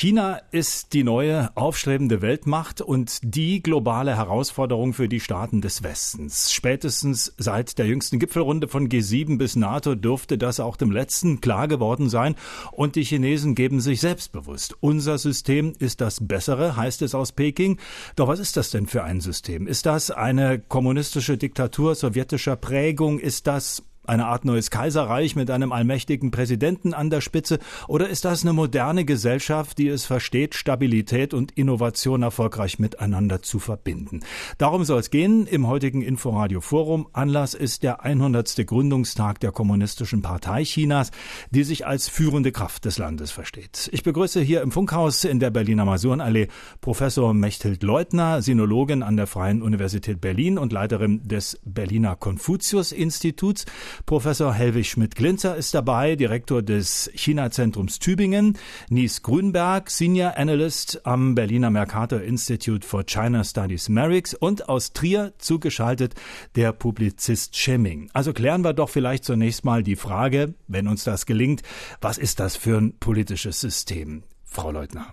China ist die neue aufstrebende Weltmacht und die globale Herausforderung für die Staaten des Westens. Spätestens seit der jüngsten Gipfelrunde von G7 bis NATO dürfte das auch dem letzten klar geworden sein. Und die Chinesen geben sich selbstbewusst. Unser System ist das bessere, heißt es aus Peking. Doch was ist das denn für ein System? Ist das eine kommunistische Diktatur sowjetischer Prägung? Ist das eine Art neues Kaiserreich mit einem allmächtigen Präsidenten an der Spitze? Oder ist das eine moderne Gesellschaft, die es versteht, Stabilität und Innovation erfolgreich miteinander zu verbinden? Darum soll es gehen im heutigen Inforadio Forum. Anlass ist der 100. Gründungstag der Kommunistischen Partei Chinas, die sich als führende Kraft des Landes versteht. Ich begrüße hier im Funkhaus in der Berliner Masurenallee Professor Mechthild Leutner, Sinologin an der Freien Universität Berlin und Leiterin des Berliner Konfuzius-Instituts. Professor Helwig Schmidt-Glinzer ist dabei, Direktor des China-Zentrums Tübingen. Nies Grünberg, Senior Analyst am Berliner Mercator Institute for China Studies Merix und aus Trier zugeschaltet der Publizist Schemming. Also klären wir doch vielleicht zunächst mal die Frage, wenn uns das gelingt, was ist das für ein politisches System? Frau Leutner.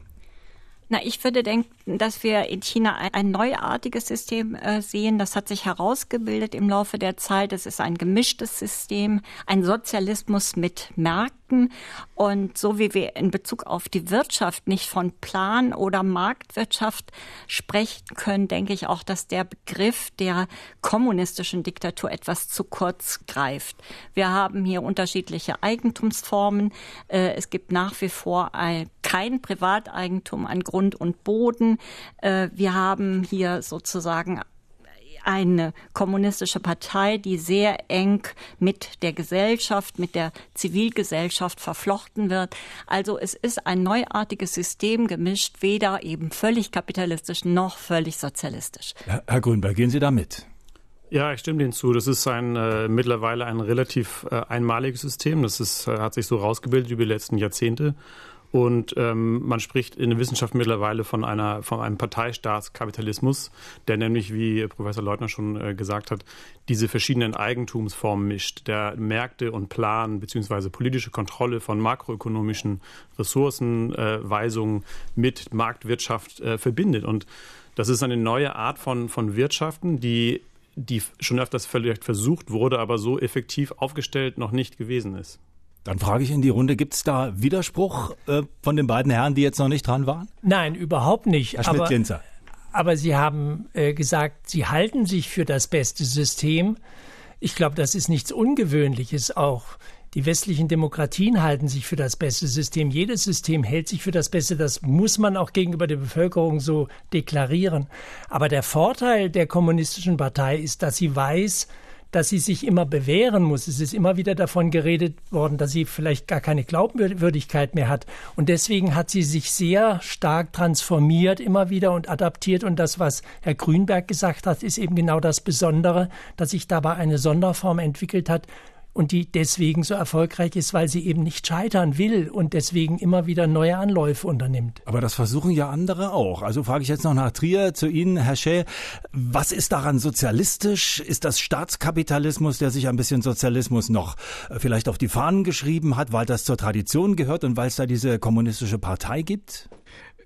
Na, ich würde denken, dass wir in China ein, ein neuartiges System äh, sehen. Das hat sich herausgebildet im Laufe der Zeit. Es ist ein gemischtes System, ein Sozialismus mit Märkten. Und so wie wir in Bezug auf die Wirtschaft nicht von Plan oder Marktwirtschaft sprechen können, denke ich auch, dass der Begriff der kommunistischen Diktatur etwas zu kurz greift. Wir haben hier unterschiedliche Eigentumsformen. Äh, es gibt nach wie vor ein, kein Privateigentum an Grund und Boden. Äh, wir haben hier sozusagen eine kommunistische Partei, die sehr eng mit der Gesellschaft, mit der Zivilgesellschaft verflochten wird. Also es ist ein neuartiges System gemischt, weder eben völlig kapitalistisch noch völlig sozialistisch. Herr Grünberg, gehen Sie da mit? Ja, ich stimme Ihnen zu. Das ist ein äh, mittlerweile ein relativ äh, einmaliges System. Das ist, äh, hat sich so rausgebildet über die letzten Jahrzehnte. Und ähm, man spricht in der Wissenschaft mittlerweile von, einer, von einem Parteistaatskapitalismus, der nämlich, wie Professor Leutner schon äh, gesagt hat, diese verschiedenen Eigentumsformen mischt, der Märkte und Plan bzw. politische Kontrolle von makroökonomischen Ressourcenweisungen äh, mit Marktwirtschaft äh, verbindet. Und das ist eine neue Art von, von Wirtschaften, die die schon öfters vielleicht versucht wurde, aber so effektiv aufgestellt noch nicht gewesen ist. Dann frage ich in die Runde, gibt es da Widerspruch äh, von den beiden Herren, die jetzt noch nicht dran waren? Nein, überhaupt nicht. Herr Schmidt-Ginzer. Aber, aber, Sie haben äh, gesagt, Sie halten sich für das beste System. Ich glaube, das ist nichts Ungewöhnliches auch. Die westlichen Demokratien halten sich für das beste System. Jedes System hält sich für das Beste. Das muss man auch gegenüber der Bevölkerung so deklarieren. Aber der Vorteil der kommunistischen Partei ist, dass sie weiß, dass sie sich immer bewähren muss. Es ist immer wieder davon geredet worden, dass sie vielleicht gar keine Glaubwürdigkeit mehr hat. Und deswegen hat sie sich sehr stark transformiert immer wieder und adaptiert. Und das, was Herr Grünberg gesagt hat, ist eben genau das Besondere, dass sich dabei eine Sonderform entwickelt hat, und die deswegen so erfolgreich ist, weil sie eben nicht scheitern will und deswegen immer wieder neue Anläufe unternimmt. Aber das versuchen ja andere auch. Also frage ich jetzt noch nach Trier zu Ihnen, Herr Schä. Was ist daran sozialistisch? Ist das Staatskapitalismus, der sich ein bisschen Sozialismus noch äh, vielleicht auf die Fahnen geschrieben hat, weil das zur Tradition gehört und weil es da diese kommunistische Partei gibt?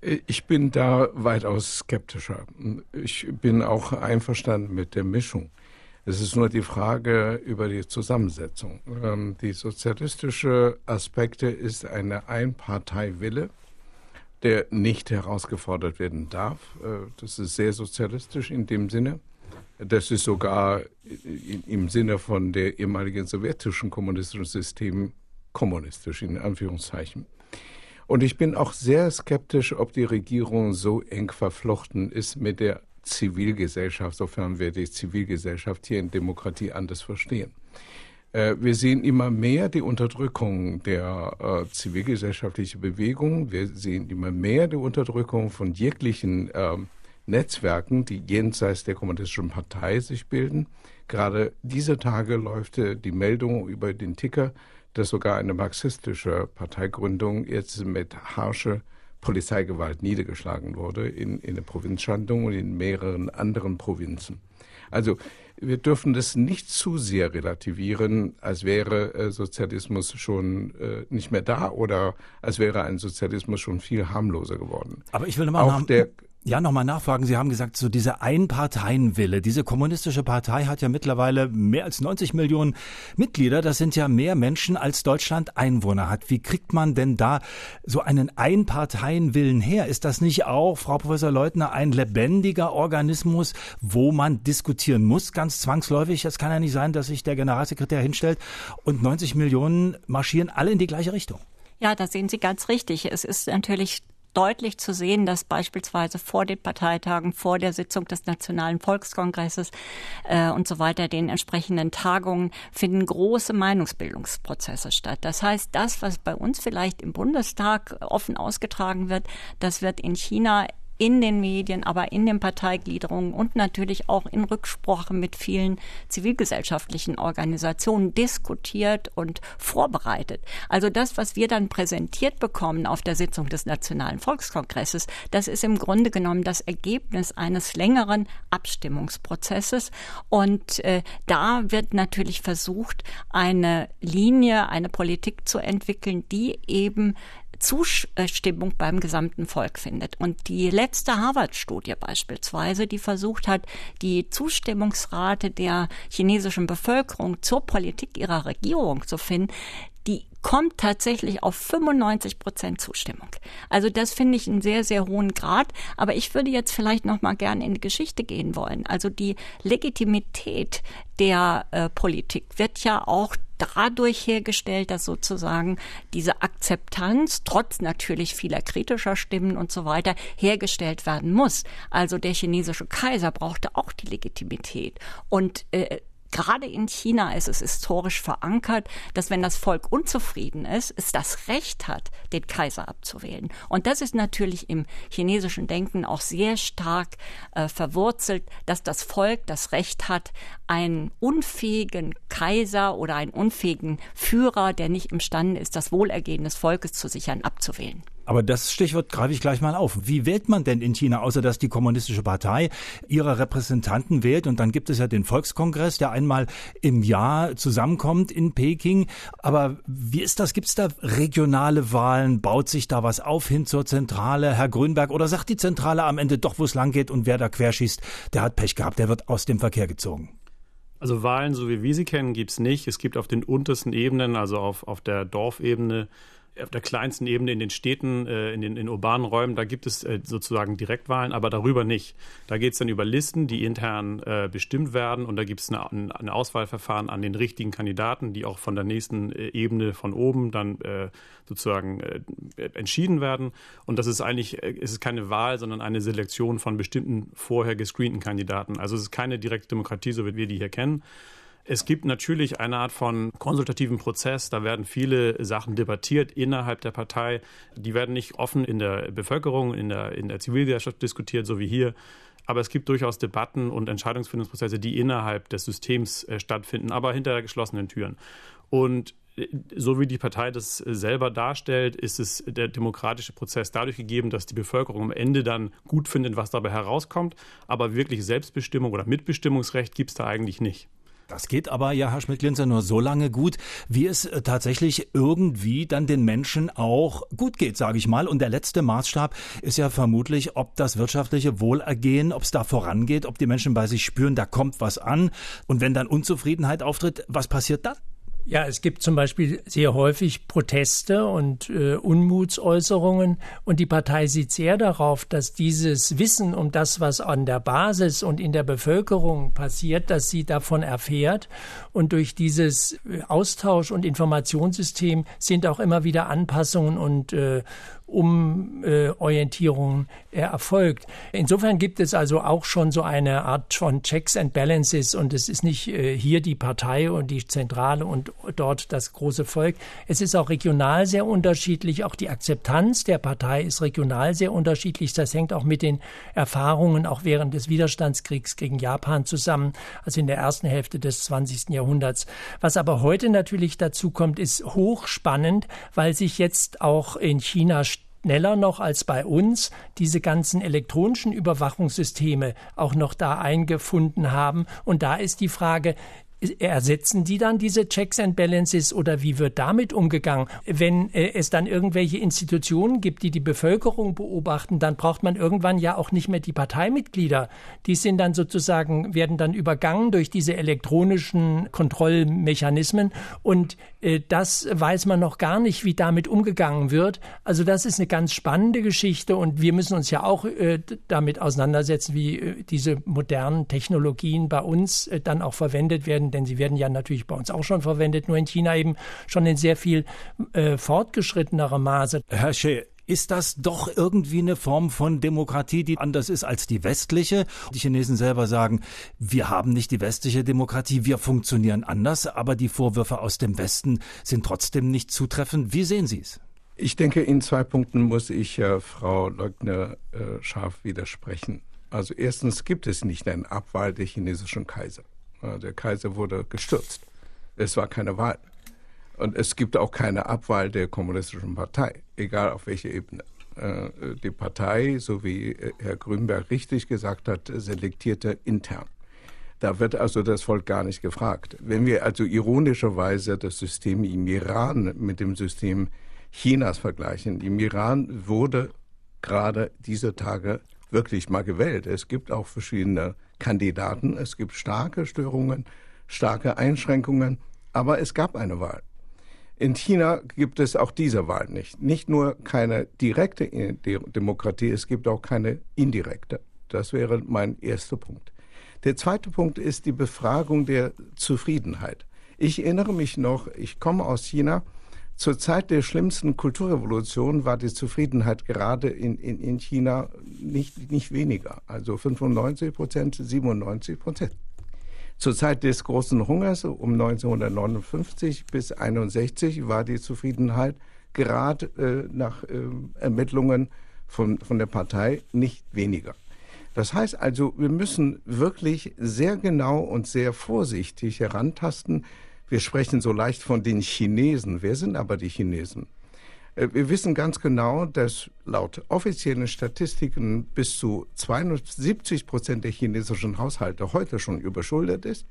Ich bin da weitaus skeptischer. Ich bin auch einverstanden mit der Mischung. Es ist nur die Frage über die Zusammensetzung. Ähm, die sozialistische Aspekte ist eine Einparteiwille, der nicht herausgefordert werden darf. Äh, das ist sehr sozialistisch in dem Sinne. Das ist sogar im Sinne von der ehemaligen sowjetischen kommunistischen System kommunistisch in Anführungszeichen. Und ich bin auch sehr skeptisch, ob die Regierung so eng verflochten ist mit der Zivilgesellschaft, sofern wir die Zivilgesellschaft hier in Demokratie anders verstehen. Äh, wir sehen immer mehr die Unterdrückung der äh, zivilgesellschaftlichen Bewegung. Wir sehen immer mehr die Unterdrückung von jeglichen äh, Netzwerken, die jenseits der kommunistischen Partei sich bilden. Gerade diese Tage läuft die Meldung über den Ticker, dass sogar eine marxistische Parteigründung jetzt mit harsche Polizeigewalt niedergeschlagen wurde in, in der Provinz Shandong und in mehreren anderen Provinzen. Also wir dürfen das nicht zu sehr relativieren, als wäre äh, Sozialismus schon äh, nicht mehr da oder als wäre ein Sozialismus schon viel harmloser geworden. Aber ich will nochmal auch der ja, nochmal nachfragen. Sie haben gesagt, so diese Einparteienwille. Diese kommunistische Partei hat ja mittlerweile mehr als 90 Millionen Mitglieder. Das sind ja mehr Menschen, als Deutschland Einwohner hat. Wie kriegt man denn da so einen Einparteienwillen her? Ist das nicht auch, Frau Professor Leutner, ein lebendiger Organismus, wo man diskutieren muss, ganz zwangsläufig? Es kann ja nicht sein, dass sich der Generalsekretär hinstellt und 90 Millionen marschieren alle in die gleiche Richtung. Ja, da sehen Sie ganz richtig. Es ist natürlich deutlich zu sehen, dass beispielsweise vor den Parteitagen, vor der Sitzung des Nationalen Volkskongresses äh, und so weiter, den entsprechenden Tagungen, finden große Meinungsbildungsprozesse statt. Das heißt, das, was bei uns vielleicht im Bundestag offen ausgetragen wird, das wird in China in den Medien, aber in den Parteigliederungen und natürlich auch in Rücksprache mit vielen zivilgesellschaftlichen Organisationen diskutiert und vorbereitet. Also das, was wir dann präsentiert bekommen auf der Sitzung des Nationalen Volkskongresses, das ist im Grunde genommen das Ergebnis eines längeren Abstimmungsprozesses. Und äh, da wird natürlich versucht, eine Linie, eine Politik zu entwickeln, die eben Zustimmung beim gesamten Volk findet. Und die letzte Harvard-Studie beispielsweise, die versucht hat, die Zustimmungsrate der chinesischen Bevölkerung zur Politik ihrer Regierung zu finden, die kommt tatsächlich auf 95 Prozent Zustimmung. Also das finde ich einen sehr, sehr hohen Grad. Aber ich würde jetzt vielleicht noch mal gerne in die Geschichte gehen wollen. Also die Legitimität der äh, Politik wird ja auch dadurch hergestellt, dass sozusagen diese Akzeptanz, trotz natürlich vieler kritischer Stimmen und so weiter, hergestellt werden muss. Also der chinesische Kaiser brauchte auch die Legitimität. Und äh, Gerade in China ist es historisch verankert, dass wenn das Volk unzufrieden ist, es das Recht hat, den Kaiser abzuwählen. Und das ist natürlich im chinesischen Denken auch sehr stark äh, verwurzelt, dass das Volk das Recht hat, einen unfähigen Kaiser oder einen unfähigen Führer, der nicht imstande ist, das Wohlergehen des Volkes zu sichern, abzuwählen. Aber das Stichwort greife ich gleich mal auf. Wie wählt man denn in China, außer dass die kommunistische Partei ihre Repräsentanten wählt? Und dann gibt es ja den Volkskongress, der einmal im Jahr zusammenkommt in Peking. Aber wie ist das? Gibt es da regionale Wahlen? Baut sich da was auf hin zur Zentrale, Herr Grünberg? Oder sagt die Zentrale am Ende doch, wo es lang geht und wer da querschießt, der hat Pech gehabt, der wird aus dem Verkehr gezogen? Also Wahlen, so wie wir sie kennen, gibt es nicht. Es gibt auf den untersten Ebenen, also auf, auf der Dorfebene, auf der kleinsten Ebene in den Städten, äh, in den in urbanen Räumen, da gibt es äh, sozusagen Direktwahlen, aber darüber nicht. Da geht es dann über Listen, die intern äh, bestimmt werden und da gibt es eine, Auswahlverfahren an den richtigen Kandidaten, die auch von der nächsten Ebene von oben dann sozusagen entschieden werden. Und das ist eigentlich, es keine Wahl, sondern eine Selektion von bestimmten vorher gescreenten Kandidaten. Also es ist keine direkte Demokratie, so wie wir die hier kennen. Es gibt natürlich eine Art von konsultativen Prozess. Da werden viele Sachen debattiert innerhalb der Partei. Die werden nicht offen in der Bevölkerung, in der, in der Zivilgesellschaft diskutiert, so wie hier. Aber es gibt durchaus Debatten und Entscheidungsfindungsprozesse, die innerhalb des Systems äh, stattfinden, aber hinter geschlossenen Türen. Und äh, so wie die Partei das selber darstellt, ist es der demokratische Prozess dadurch gegeben, dass die Bevölkerung am Ende dann gut findet, was dabei herauskommt. Aber wirklich Selbstbestimmung oder Mitbestimmungsrecht gibt es da eigentlich nicht. Das geht aber ja, Herr Schmidt-Linzer, nur so lange gut, wie es äh, tatsächlich irgendwie dann den Menschen auch gut geht, sage ich mal. Und der letzte Maßstab ist ja vermutlich, ob das wirtschaftliche Wohlergehen, ob es da vorangeht, ob die Menschen bei sich spüren, da kommt was an. Und wenn dann Unzufriedenheit auftritt, was passiert dann? Ja, es gibt zum Beispiel sehr häufig Proteste und äh, Unmutsäußerungen. Und die Partei sieht sehr darauf, dass dieses Wissen um das, was an der Basis und in der Bevölkerung passiert, dass sie davon erfährt. Und durch dieses äh, Austausch- und Informationssystem sind auch immer wieder Anpassungen und äh, Umorientierung äh, erfolgt. Insofern gibt es also auch schon so eine Art von Checks and Balances. Und es ist nicht äh, hier die Partei und die Zentrale und dort das große Volk. Es ist auch regional sehr unterschiedlich. Auch die Akzeptanz der Partei ist regional sehr unterschiedlich. Das hängt auch mit den Erfahrungen auch während des Widerstandskriegs gegen Japan zusammen, also in der ersten Hälfte des 20. Jahrhunderts. Was aber heute natürlich dazu kommt, ist hochspannend, weil sich jetzt auch in China schneller noch als bei uns diese ganzen elektronischen Überwachungssysteme auch noch da eingefunden haben. Und da ist die Frage, Ersetzen die dann diese Checks and Balances oder wie wird damit umgegangen? Wenn äh, es dann irgendwelche Institutionen gibt, die die Bevölkerung beobachten, dann braucht man irgendwann ja auch nicht mehr die Parteimitglieder. Die sind dann sozusagen, werden dann übergangen durch diese elektronischen Kontrollmechanismen und äh, das weiß man noch gar nicht, wie damit umgegangen wird. Also das ist eine ganz spannende Geschichte und wir müssen uns ja auch äh, damit auseinandersetzen, wie diese modernen Technologien bei uns dann auch verwendet werden denn sie werden ja natürlich bei uns auch schon verwendet, nur in China eben schon in sehr viel äh, fortgeschrittenerem Maße. Herr Shea, ist das doch irgendwie eine Form von Demokratie, die anders ist als die westliche? Die Chinesen selber sagen, wir haben nicht die westliche Demokratie, wir funktionieren anders, aber die Vorwürfe aus dem Westen sind trotzdem nicht zutreffend. Wie sehen Sie es? Ich denke, in zwei Punkten muss ich äh, Frau Leugner äh, scharf widersprechen. Also erstens gibt es nicht einen Abwahl der chinesischen Kaiser. Der Kaiser wurde gestürzt. Es war keine Wahl. Und es gibt auch keine Abwahl der kommunistischen Partei, egal auf welcher Ebene. Äh, die Partei, so wie äh, Herr Grünberg richtig gesagt hat, selektierte intern. Da wird also das Volk gar nicht gefragt. Wenn wir also ironischerweise das System im Iran mit dem System Chinas vergleichen, im Iran wurde gerade diese Tage wirklich mal gewählt. Es gibt auch verschiedene Kandidaten. Es gibt starke Störungen, starke Einschränkungen, aber es gab eine Wahl. In China gibt es auch diese Wahl nicht. Nicht nur keine direkte Demokratie, es gibt auch keine indirekte. Das wäre mein erster Punkt. Der zweite Punkt ist die Befragung der Zufriedenheit. Ich erinnere mich noch, ich komme aus China, zur Zeit der schlimmsten Kulturrevolution war die Zufriedenheit gerade in, in, in China nicht, nicht weniger. Also 95 Prozent, 97 Prozent. Zur Zeit des großen Hungers um 1959 bis 1961 war die Zufriedenheit gerade äh, nach äh, Ermittlungen von, von der Partei nicht weniger. Das heißt also, wir müssen wirklich sehr genau und sehr vorsichtig herantasten, wir sprechen so leicht von den Chinesen. Wer sind aber die Chinesen? Äh, wir wissen ganz genau, dass laut offiziellen Statistiken bis zu 72 Prozent der chinesischen Haushalte heute schon überschuldet ist.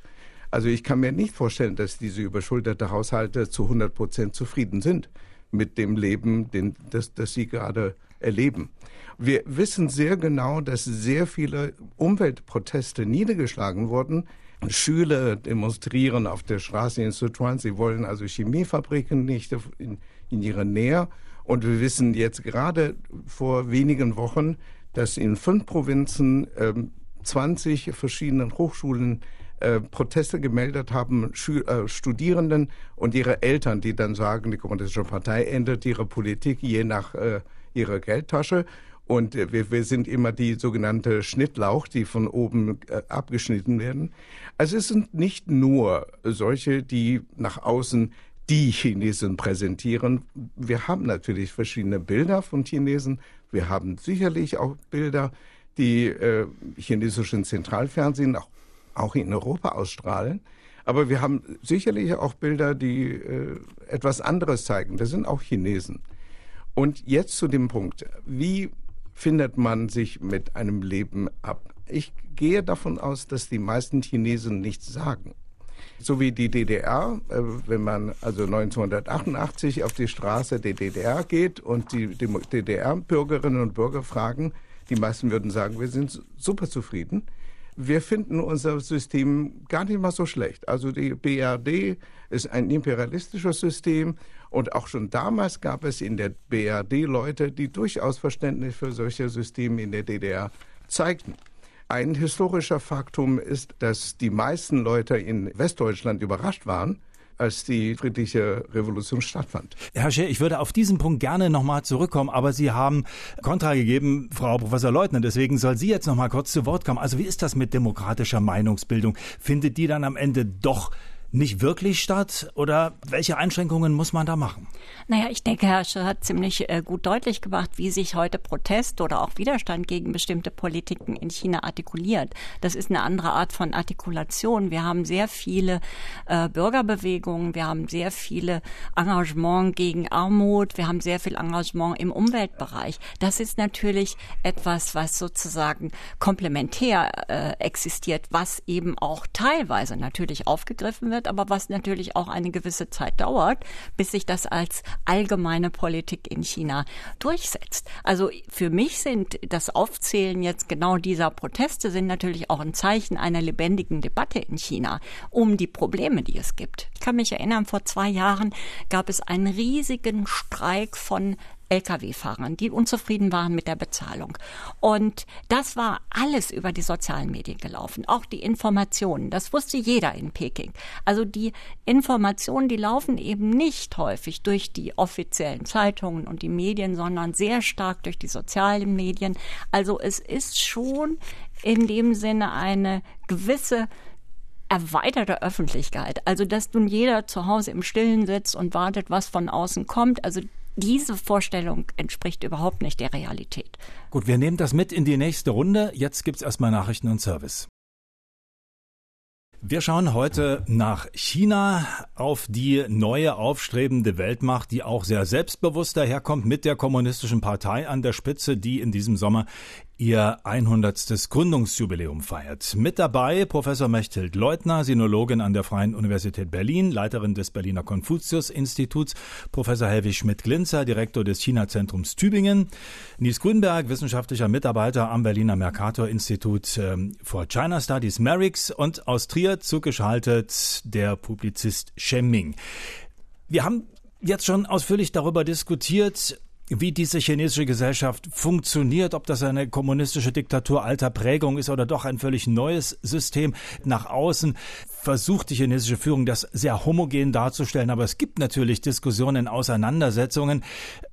Also ich kann mir nicht vorstellen, dass diese überschuldete Haushalte zu 100 Prozent zufrieden sind mit dem Leben, den, das, das sie gerade erleben. Wir wissen sehr genau, dass sehr viele Umweltproteste niedergeschlagen wurden, Schüler demonstrieren auf der Straße in Sichuan. Sie wollen also Chemiefabriken nicht in, in ihrer Nähe. Und wir wissen jetzt gerade vor wenigen Wochen, dass in fünf Provinzen ähm, 20 verschiedenen Hochschulen äh, Proteste gemeldet haben, Schü äh, Studierenden und ihre Eltern, die dann sagen, die Kommunistische Partei ändert ihre Politik je nach äh, ihrer Geldtasche. Und äh, wir, wir sind immer die sogenannte Schnittlauch, die von oben äh, abgeschnitten werden. Also es sind nicht nur solche, die nach außen die Chinesen präsentieren. Wir haben natürlich verschiedene Bilder von Chinesen. Wir haben sicherlich auch Bilder, die äh, chinesischen Zentralfernsehen auch, auch in Europa ausstrahlen. Aber wir haben sicherlich auch Bilder, die äh, etwas anderes zeigen. Das sind auch Chinesen. Und jetzt zu dem Punkt, wie findet man sich mit einem Leben ab. Ich gehe davon aus, dass die meisten Chinesen nichts sagen. So wie die DDR, äh, wenn man also 1988 auf die Straße der DDR geht und die DDR-Bürgerinnen und Bürger fragen, die meisten würden sagen, wir sind super zufrieden. Wir finden unser System gar nicht mal so schlecht. Also die BRD ist ein imperialistisches System und auch schon damals gab es in der BRD Leute, die durchaus Verständnis für solche Systeme in der DDR zeigten. Ein historischer Faktum ist, dass die meisten Leute in Westdeutschland überrascht waren, als die friedliche Revolution stattfand. Herr Scher, ich würde auf diesen Punkt gerne nochmal zurückkommen, aber Sie haben Kontra gegeben, Frau Professor Leutner, deswegen soll sie jetzt nochmal kurz zu Wort kommen. Also wie ist das mit demokratischer Meinungsbildung? Findet die dann am Ende doch nicht wirklich statt oder welche Einschränkungen muss man da machen? Naja, ich denke, Herr Scher hat ziemlich äh, gut deutlich gemacht, wie sich heute Protest oder auch Widerstand gegen bestimmte Politiken in China artikuliert. Das ist eine andere Art von Artikulation. Wir haben sehr viele äh, Bürgerbewegungen, wir haben sehr viele Engagement gegen Armut, wir haben sehr viel Engagement im Umweltbereich. Das ist natürlich etwas, was sozusagen komplementär äh, existiert, was eben auch teilweise natürlich aufgegriffen wird, aber was natürlich auch eine gewisse Zeit dauert, bis sich das als allgemeine Politik in China durchsetzt. Also für mich sind das Aufzählen jetzt genau dieser Proteste sind natürlich auch ein Zeichen einer lebendigen Debatte in China um die Probleme, die es gibt. Ich kann mich erinnern, vor zwei Jahren gab es einen riesigen Streik von Lkw-Fahrern, die unzufrieden waren mit der Bezahlung. Und das war alles über die sozialen Medien gelaufen, auch die Informationen. Das wusste jeder in Peking. Also die Informationen, die laufen eben nicht häufig durch die offiziellen Zeitungen und die Medien, sondern sehr stark durch die sozialen Medien. Also es ist schon in dem Sinne eine gewisse erweiterte Öffentlichkeit. Also, dass nun jeder zu Hause im Stillen sitzt und wartet, was von außen kommt. Also, diese Vorstellung entspricht überhaupt nicht der Realität. Gut, wir nehmen das mit in die nächste Runde. Jetzt gibt es erstmal Nachrichten und Service. Wir schauen heute nach China auf die neue aufstrebende Weltmacht, die auch sehr selbstbewusst daherkommt mit der kommunistischen Partei an der Spitze, die in diesem Sommer ihr 100. Gründungsjubiläum feiert. Mit dabei Professor Mechthild Leutner, Sinologin an der Freien Universität Berlin, Leiterin des Berliner Konfuzius-Instituts, Professor Helwig Schmidt-Glinzer, Direktor des China-Zentrums Tübingen, Nies Grünberg, wissenschaftlicher Mitarbeiter am Berliner Mercator-Institut ähm, for China Studies Merix und aus Trier zugeschaltet der Publizist Shemming. Wir haben jetzt schon ausführlich darüber diskutiert, wie diese chinesische Gesellschaft funktioniert, ob das eine kommunistische Diktatur alter Prägung ist oder doch ein völlig neues System nach außen, versucht die chinesische Führung das sehr homogen darzustellen. Aber es gibt natürlich Diskussionen, Auseinandersetzungen.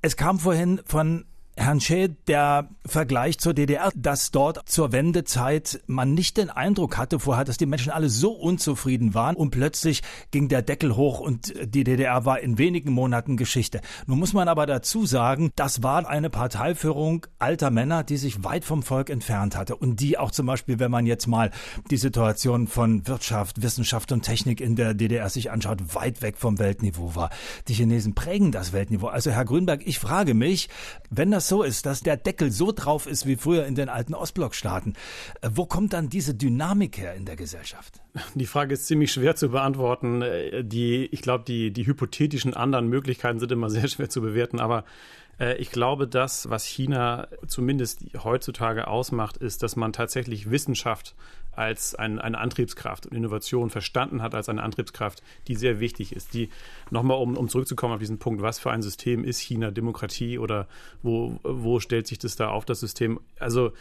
Es kam vorhin von Herrn Schä, der Vergleich zur DDR, dass dort zur Wendezeit man nicht den Eindruck hatte vorher, dass die Menschen alle so unzufrieden waren und plötzlich ging der Deckel hoch und die DDR war in wenigen Monaten Geschichte. Nun muss man aber dazu sagen, das war eine Parteiführung alter Männer, die sich weit vom Volk entfernt hatte und die auch zum Beispiel, wenn man jetzt mal die Situation von Wirtschaft, Wissenschaft und Technik in der DDR sich anschaut, weit weg vom Weltniveau war. Die Chinesen prägen das Weltniveau. Also Herr Grünberg, ich frage mich, wenn das so ist, dass der Deckel so drauf ist wie früher in den alten Ostblockstaaten, äh, wo kommt dann diese Dynamik her in der Gesellschaft? Die Frage ist ziemlich schwer zu beantworten. Äh, die, ich glaube, die, die hypothetischen anderen Möglichkeiten sind immer sehr schwer zu bewerten, aber äh, ich glaube, das, was China zumindest heutzutage ausmacht, ist, dass man tatsächlich Wissenschaft als ein, eine Antriebskraft und Innovation verstanden hat als eine Antriebskraft, die sehr wichtig ist. Die nochmal, um, um zurückzukommen auf diesen Punkt, was für ein System ist China Demokratie oder wo, wo stellt sich das da auf das System? Also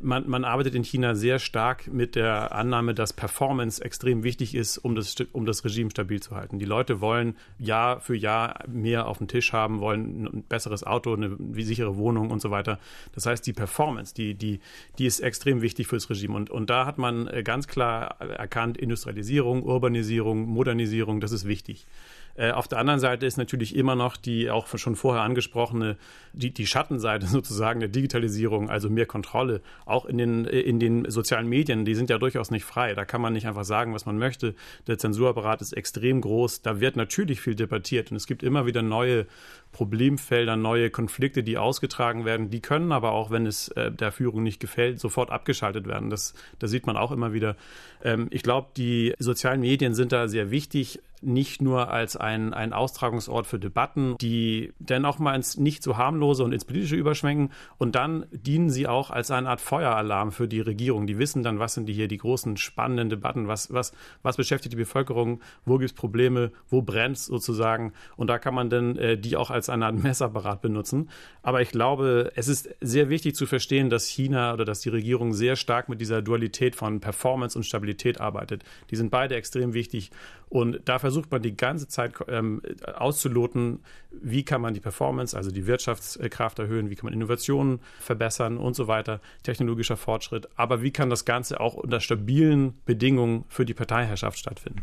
man, man, arbeitet in China sehr stark mit der Annahme, dass Performance extrem wichtig ist, um das, um das Regime stabil zu halten. Die Leute wollen Jahr für Jahr mehr auf dem Tisch haben, wollen ein besseres Auto, eine sichere Wohnung und so weiter. Das heißt, die Performance, die, die, die ist extrem wichtig fürs Regime. Und, und da hat man äh, ganz klar erkannt, Industrialisierung, Urbanisierung, Modernisierung, das ist wichtig. Äh, auf der anderen Seite ist natürlich immer noch die auch schon vorher angesprochene, die, die Schattenseite sozusagen der Digitalisierung, also mehr Kontrolle, auch in den, äh, in den sozialen Medien, die sind ja durchaus nicht frei. Da kann man nicht einfach sagen, was man möchte. Der Zensurapparat ist extrem groß. Da wird natürlich viel debattiert und es gibt immer wieder neue Problemfelder, neue Konflikte, die ausgetragen werden. Die können aber auch, wenn es äh, der Führung nicht gefällt, sofort abgeschaltet werden. Das, das sieht man auch immer wieder. Ähm, ich glaube, die sozialen Medien sind da sehr wichtig nicht nur als ein, ein Austragungsort für Debatten, die dann auch mal ins nicht so harmlose und ins politische überschwenken und dann dienen sie auch als eine Art Feueralarm für die Regierung. Die wissen dann, was sind die hier die großen spannenden Debatten, was, was, was beschäftigt die Bevölkerung, wo gibt es Probleme, wo brennt es sozusagen und da kann man dann äh, die auch als eine Art Messapparat benutzen. Aber ich glaube, es ist sehr wichtig zu verstehen, dass China oder dass die Regierung sehr stark mit dieser Dualität von Performance und Stabilität arbeitet. Die sind beide extrem wichtig und da versucht man die ganze Zeit ähm, auszuloten, wie kann man die Performance, also die Wirtschaftskraft erhöhen, wie kann man Innovationen verbessern und so weiter, technologischer Fortschritt. Aber wie kann das Ganze auch unter stabilen Bedingungen für die Parteiherrschaft stattfinden?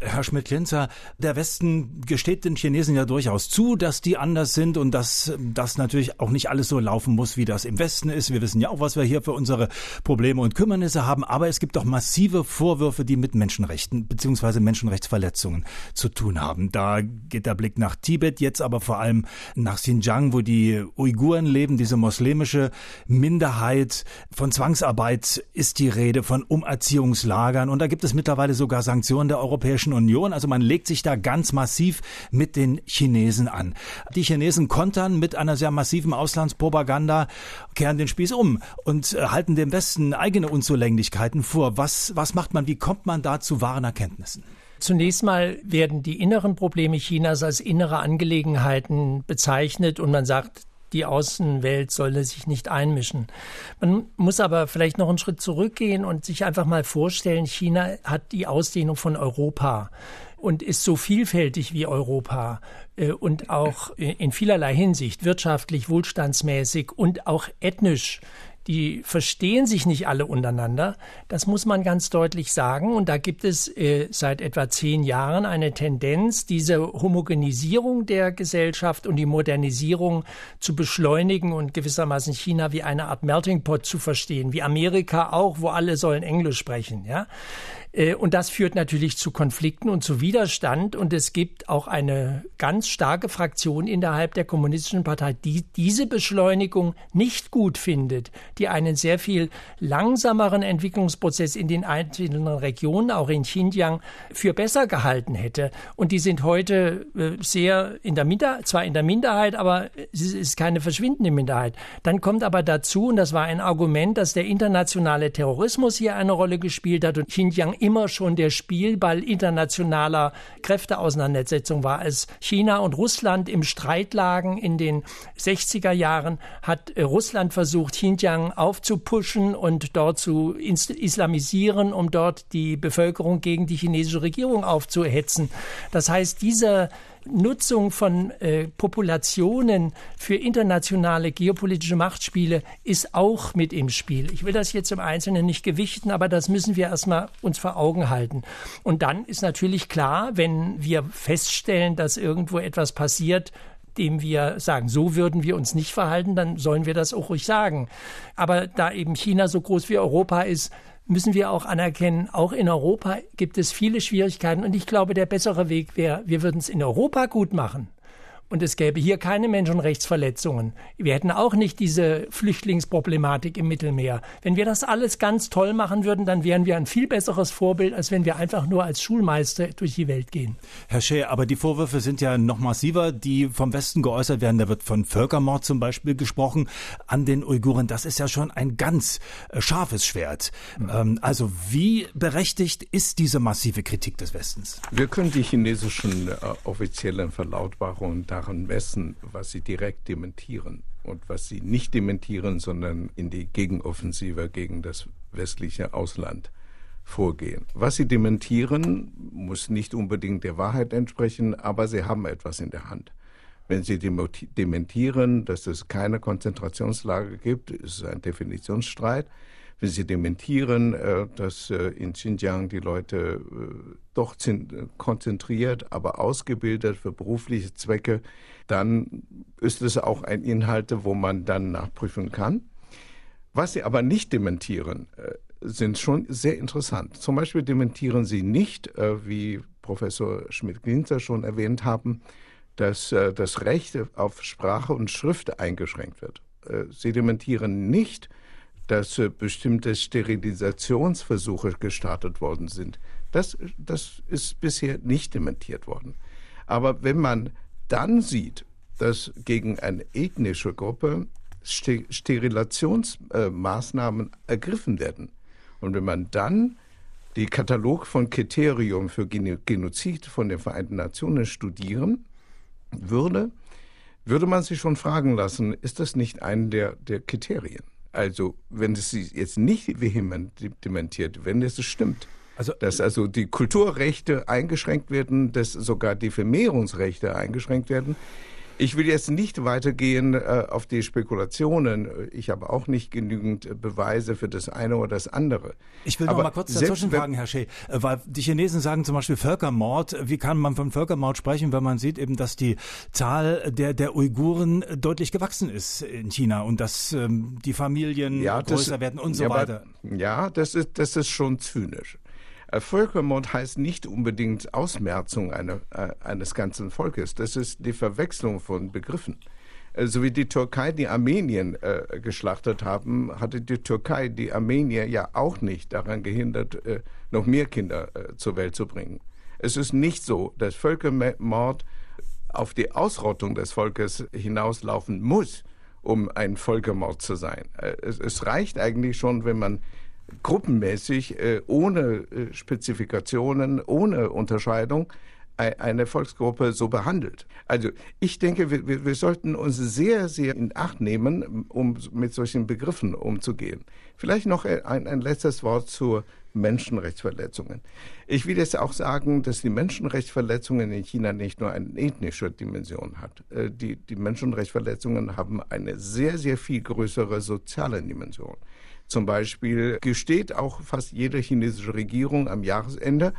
Herr Schmidt-Klinzer, der Westen gesteht den Chinesen ja durchaus zu, dass die anders sind und dass das natürlich auch nicht alles so laufen muss, wie das im Westen ist. Wir wissen ja auch, was wir hier für unsere Probleme und Kümmernisse haben, aber es gibt doch massive Vorwürfe, die mit Menschenrechten bzw. Menschenrechtsverletzungen zu tun haben. Da geht der Blick nach Tibet, jetzt aber vor allem nach Xinjiang, wo die Uiguren leben, diese muslimische Minderheit. Von Zwangsarbeit ist die Rede, von Umerziehungslagern und da gibt es mittlerweile sogar Sanktionen der Europäischen Union. Also man legt sich da ganz massiv mit den Chinesen an. Die Chinesen kontern mit einer sehr massiven Auslandspropaganda, kehren den Spieß um und äh, halten dem Westen eigene Unzulänglichkeiten vor. Was, was macht man, wie kommt man da zu wahren Erkenntnissen? Zunächst mal werden die inneren Probleme Chinas als innere Angelegenheiten bezeichnet und man sagt, die Außenwelt solle sich nicht einmischen. Man muss aber vielleicht noch einen Schritt zurückgehen und sich einfach mal vorstellen, China hat die Ausdehnung von Europa und ist so vielfältig wie Europa äh, und auch in vielerlei Hinsicht, wirtschaftlich, wohlstandsmäßig und auch ethnisch die verstehen sich nicht alle untereinander. Das muss man ganz deutlich sagen. Und da gibt es äh, seit etwa zehn Jahren eine Tendenz, diese Homogenisierung der Gesellschaft und die Modernisierung zu beschleunigen und gewissermaßen China wie eine Art Melting Pot zu verstehen, wie Amerika auch, wo alle sollen Englisch sprechen. Ja? Äh, und das führt natürlich zu Konflikten und zu Widerstand. Und es gibt auch eine ganz starke Fraktion innerhalb der Kommunistischen Partei, die diese Beschleunigung nicht gut findet, die einen sehr viel langsameren Entwicklungsprozess in den einzelnen Regionen, auch in Xinjiang, für besser gehalten hätte. Und die sind heute äh, sehr in der Minderheit, zwar in der Minderheit, aber es ist keine verschwindende Minderheit. Dann kommt aber dazu, und das war ein Argument, dass der internationale Terrorismus hier eine Rolle gespielt hat und Xinjiang immer schon der Spielball internationaler Kräfteauseinandersetzung war. Als China und Russland im Streit lagen in den 60er Jahren, hat äh, Russland versucht, Xinjiang aufzupuschen und dort zu islamisieren, um dort die Bevölkerung gegen die chinesische Regierung aufzuhetzen. Das heißt, dieser Nutzung von äh, Populationen für internationale geopolitische Machtspiele ist auch mit im Spiel. Ich will das jetzt im Einzelnen nicht gewichten, aber das müssen wir erstmal uns vor Augen halten. Und dann ist natürlich klar, wenn wir feststellen, dass irgendwo etwas passiert, dem wir sagen, so würden wir uns nicht verhalten, dann sollen wir das auch ruhig sagen. Aber da eben China so groß wie Europa ist, müssen wir auch anerkennen, auch in Europa gibt es viele Schwierigkeiten. Und ich glaube, der bessere Weg wäre, wir würden es in Europa gut machen und es gäbe hier keine Menschenrechtsverletzungen. Wir hätten auch nicht diese Flüchtlingsproblematik im Mittelmeer. Wenn wir das alles ganz toll machen würden, dann wären wir ein viel besseres Vorbild, als wenn wir einfach nur als Schulmeister durch die Welt gehen. Herr Schee, aber die Vorwürfe sind ja noch massiver, die vom Westen geäußert werden. Da wird von Völkermord zum Beispiel gesprochen an den Uiguren. Das ist ja schon ein ganz äh, scharfes Schwert. Mhm. also wie berechtigt ist diese massive Kritik des Westens? Wir können die chinesischen äh, offiziellen Verlautbarungen da daran messen, was sie direkt dementieren und was sie nicht dementieren, sondern in die Gegenoffensive gegen das westliche Ausland vorgehen. Was sie dementieren, muss nicht unbedingt der Wahrheit entsprechen, aber sie haben etwas in der Hand. Wenn sie dementieren, dass es keine Konzentrationslager gibt, ist es ein Definitionsstreit wenn Sie dementieren, äh, dass äh, in Xinjiang die Leute äh, doch konzentriert, aber ausgebildet für berufliche Zwecke, dann ist es auch ein Inhalt, wo man dann nachprüfen kann. Was Sie aber nicht dementieren, sind schon sehr interessant. Zum Beispiel dementieren Sie nicht, wie Professor Schmidt-Glinzer schon erwähnt haben, dass das Recht auf Sprache und Schrift eingeschränkt wird. Sie dementieren nicht, dass äh, bestimmte Sterilisationsversuche gestartet worden sind. Das, das ist bisher nicht dementiert worden. Aber wenn man dann sieht, dass gegen eine ethnische Gruppe Sterilationsmaßnahmen ergriffen werden und wenn man dann die Katalog von Kriterien für Genozid von den Vereinten Nationen studieren würde, würde man sich schon fragen lassen, ist das nicht ein der, der Kriterien? Also, wenn es jetzt nicht vehement dementiert, wenn es stimmt, also, dass also die Kulturrechte eingeschränkt werden, dass sogar die Vermehrungsrechte eingeschränkt werden, Ich will jetzt nicht weitergehen äh, auf die Spekulationen. Ich habe auch nicht genügend äh, Beweise für das eine oder das andere. Ich will noch mal kurz dazwischen fragen, Herr Shea, äh, weil die Chinesen sagen zum Beispiel Völkermord. Wie kann man von Völkermord sprechen, wenn man sieht eben, dass die Zahl der, der Uiguren deutlich gewachsen ist in China und dass ähm, die Familien ja, größer das, werden und so ja, weiter? ja, das ist, das ist schon zynisch. Äh, Völkermord heißt nicht unbedingt Ausmerzung eine, äh, eines ganzen Volkes. Das ist die Verwechslung von Begriffen. Äh, so wie die Türkei die Armenien äh, geschlachtet haben, hatte die Türkei die Armenier ja auch nicht daran gehindert, äh, noch mehr Kinder äh, zur Welt zu bringen. Es ist nicht so, dass Völkermord auf die Ausrottung des Volkes hinauslaufen muss, um ein Völkermord zu sein. Es, es reicht eigentlich schon, wenn man gruppenmäßig, äh, ohne äh, Spezifikationen, ohne Unterscheidung eine Volksgruppe so behandelt. Also ich denke, wir, wir sollten uns sehr, sehr in Acht nehmen, um mit solchen Begriffen umzugehen. Vielleicht noch ein, ein letztes Wort zu Menschenrechtsverletzungen. Ich will jetzt auch sagen, dass die Menschenrechtsverletzungen in China nicht nur eine ethnische Dimension hat. Äh, die, die Menschenrechtsverletzungen haben eine sehr, sehr viel größere soziale Dimension. Zum Beispiel gesteht auch fast jede chinesische Regierung am Jahresende,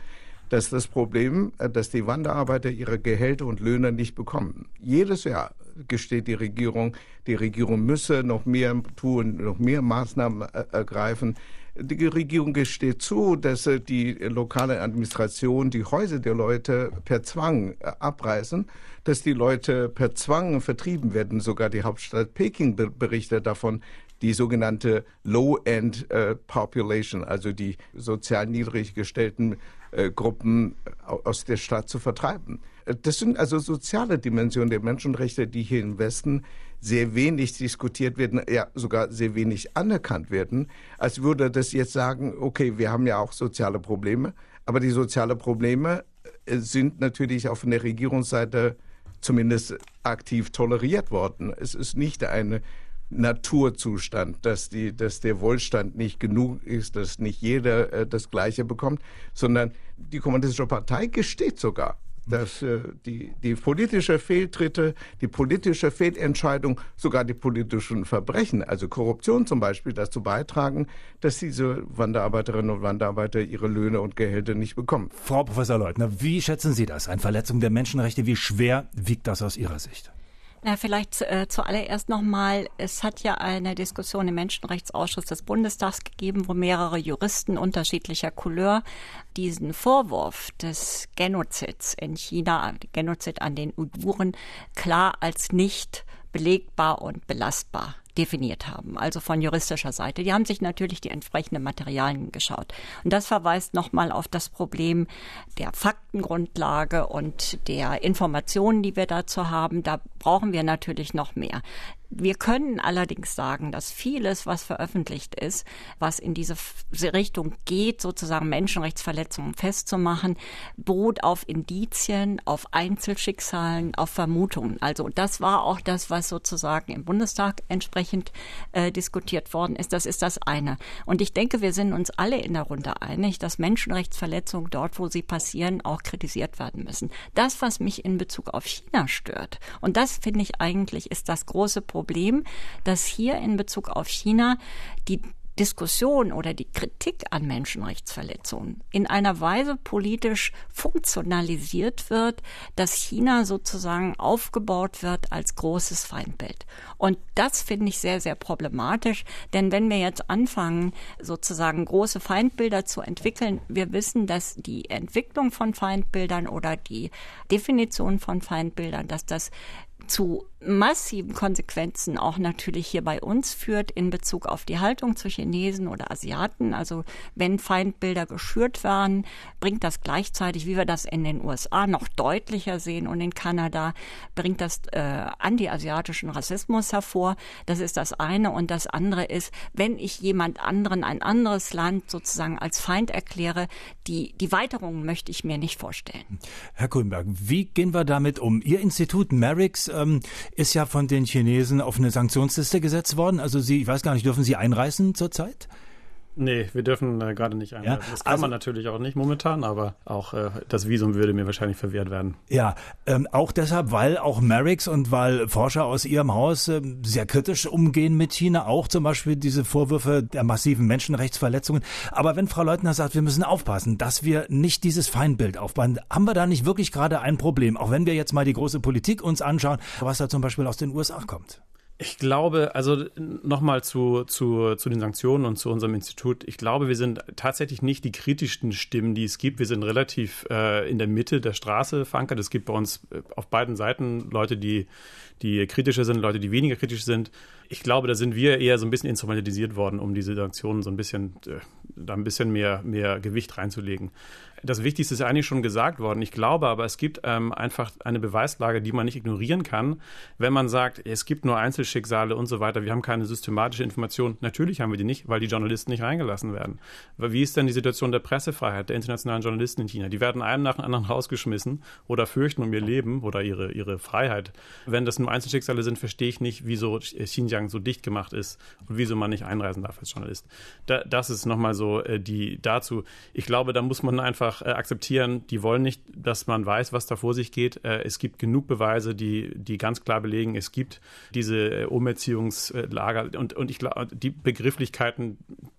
dass das Problem, äh, dass die Wanderarbeiter ihre Gehälter und Löhne nicht bekommen. Jedes Jahr gesteht die Regierung, die Regierung müsse noch mehr tun, noch mehr Maßnahmen äh, ergreifen. Die Regierung gesteht zu, dass äh, die lokale Administration die Häuser der Leute per Zwang abreißen, dass die Leute per Zwang vertrieben werden. Sogar die Hauptstadt Peking berichtet davon, die sogenannte Low-End äh, Population, also die sozial niedrig gestellten äh, Gruppen aus der Stadt zu vertreiben. Äh, das sind also soziale Dimensionen der Menschenrechte, die hier im Westen sehr wenig diskutiert werden, ja sogar sehr wenig anerkannt werden, als würde das jetzt sagen, okay, wir haben ja auch soziale Probleme, aber die sozialen Probleme sind natürlich von der Regierungsseite zumindest aktiv toleriert worden. Es ist nicht eine Naturzustand, dass, die, dass der Wohlstand nicht genug ist, dass nicht jeder äh, das Gleiche bekommt, sondern die Kommunistische Partei gesteht sogar, dass äh, die, die politische Fehltritte, die politische Fehlentscheidung, sogar die politischen Verbrechen, also Korruption zum Beispiel, dazu beitragen, dass diese Wanderarbeiterinnen und Wanderarbeiter ihre Löhne und Gehälter nicht bekommen. Frau Professor Leutner, wie schätzen Sie das? Eine Verletzung der Menschenrechte, wie schwer wiegt das aus Ihrer Sicht? Na, vielleicht äh, zuallererst nochmal, es hat ja eine Diskussion im Menschenrechtsausschuss des Bundestags gegeben, wo mehrere Juristen unterschiedlicher Couleur diesen Vorwurf des Genozids in China, Genozid an den Uiguren, klar als nicht belegbar und belastbar definiert haben, also von juristischer Seite. Die haben sich natürlich die entsprechenden Materialien geschaut. Und das verweist nochmal auf das Problem der Faktengrundlage und der Informationen, die wir dazu haben. Da brauchen wir natürlich noch mehr. Wir können allerdings sagen, dass vieles, was veröffentlicht ist, was in diese Richtung geht, sozusagen Menschenrechtsverletzungen festzumachen, beruht auf Indizien, auf Einzelschicksalen, auf Vermutungen. Also das war auch das, was sozusagen im Bundestag entsprechend äh, diskutiert worden ist. Das ist das eine. Und ich denke, wir sind uns alle in der Runde einig, dass Menschenrechtsverletzungen dort, wo sie passieren, auch kritisiert werden müssen. Das, was mich in Bezug auf China stört, und das finde ich eigentlich ist das große Problem, Problem, dass hier in Bezug auf China die Diskussion oder die Kritik an Menschenrechtsverletzungen in einer Weise politisch funktionalisiert wird, dass China sozusagen aufgebaut wird als großes Feindbild. Und das finde ich sehr, sehr problematisch, denn wenn wir jetzt anfangen, sozusagen große Feindbilder zu entwickeln, wir wissen, dass die Entwicklung von Feindbildern oder die Definition von Feindbildern, dass das zu massiven Konsequenzen auch natürlich hier bei uns führt in Bezug auf die Haltung zu Chinesen oder Asiaten. Also wenn Feindbilder geschürt werden, bringt das gleichzeitig, wie wir das in den USA noch deutlicher sehen und in Kanada, bringt das äh, anti-asiatischen Rassismus hervor. Das ist das eine. Und das andere ist, wenn ich jemand anderen, ein anderes Land sozusagen als Feind erkläre, die, die Weiterung möchte ich mir nicht vorstellen. Herr Kuhnberg, wie gehen wir damit um? Ihr Institut Merix ähm, ist ja von den Chinesen auf eine Sanktionsliste gesetzt worden. Also Sie, ich weiß gar nicht, dürfen Sie einreisen zurzeit? Nee, wir dürfen äh, gerade nicht einreisen. Ja, das kann also, man natürlich auch nicht momentan, aber auch äh, das Visum würde mir wahrscheinlich verwehrt werden. Ja, ähm, auch deshalb, weil auch Merricks und weil Forscher aus ihrem Haus äh, sehr kritisch umgehen mit China, auch zum Beispiel diese Vorwürfe der massiven Menschenrechtsverletzungen. Aber wenn Frau Leutner sagt, wir müssen aufpassen, dass wir nicht dieses Feindbild aufbauen, haben wir da nicht wirklich gerade ein Problem? Auch wenn wir jetzt mal die große Politik uns anschauen, was da zum Beispiel aus den USA kommt. Ich glaube, also nochmal zu, zu, zu den Sanktionen und zu unserem Institut. Ich glaube, wir sind tatsächlich nicht die kritischsten Stimmen, die es gibt. Wir sind relativ äh, in der Mitte der Straße verankert. Es gibt bei uns äh, auf beiden Seiten Leute, die, die kritischer sind, Leute, die weniger kritisch sind. Ich glaube, da sind wir eher so ein bisschen instrumentalisiert worden, um diese Sanktionen so ein bisschen, äh, da ein bisschen mehr, mehr Gewicht reinzulegen. Das Wichtigste ist eigentlich schon gesagt worden. Ich glaube aber, es gibt ähm, einfach eine Beweislage, die man nicht ignorieren kann, wenn man sagt, es gibt nur Einzelschicksale und so weiter. Wir haben keine systematische Information. Natürlich haben wir die nicht, weil die Journalisten nicht reingelassen werden. Wie ist denn die Situation der Pressefreiheit der internationalen Journalisten in China? Die werden einem nach dem anderen rausgeschmissen oder fürchten um ihr Leben oder ihre, ihre Freiheit. Wenn das nur Einzelschicksale sind, verstehe ich nicht, wieso Xinjiang so dicht gemacht ist und wieso man nicht einreisen darf als Journalist. Da, das ist nochmal so äh, die dazu. Ich glaube, da muss man einfach einfach äh, akzeptieren, die wollen nicht, dass man weiß, was da vor sich geht. Äh, es gibt genug Beweise, die, die ganz klar belegen, es gibt diese äh, Umerziehungslager und, und ich glaube, die Begrifflichkeiten,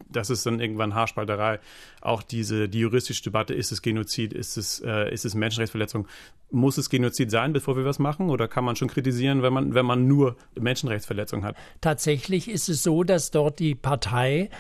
das ist dann irgendwann Haarspalterei. Auch diese, die juristische Debatte, ist es Genozid, ist es, äh, ist es Menschenrechtsverletzung? Muss es Genozid sein, bevor wir was machen? Oder kann man schon kritisieren, wenn man, wenn man nur Menschenrechtsverletzung hat? Tatsächlich ist es so, dass dort die Partei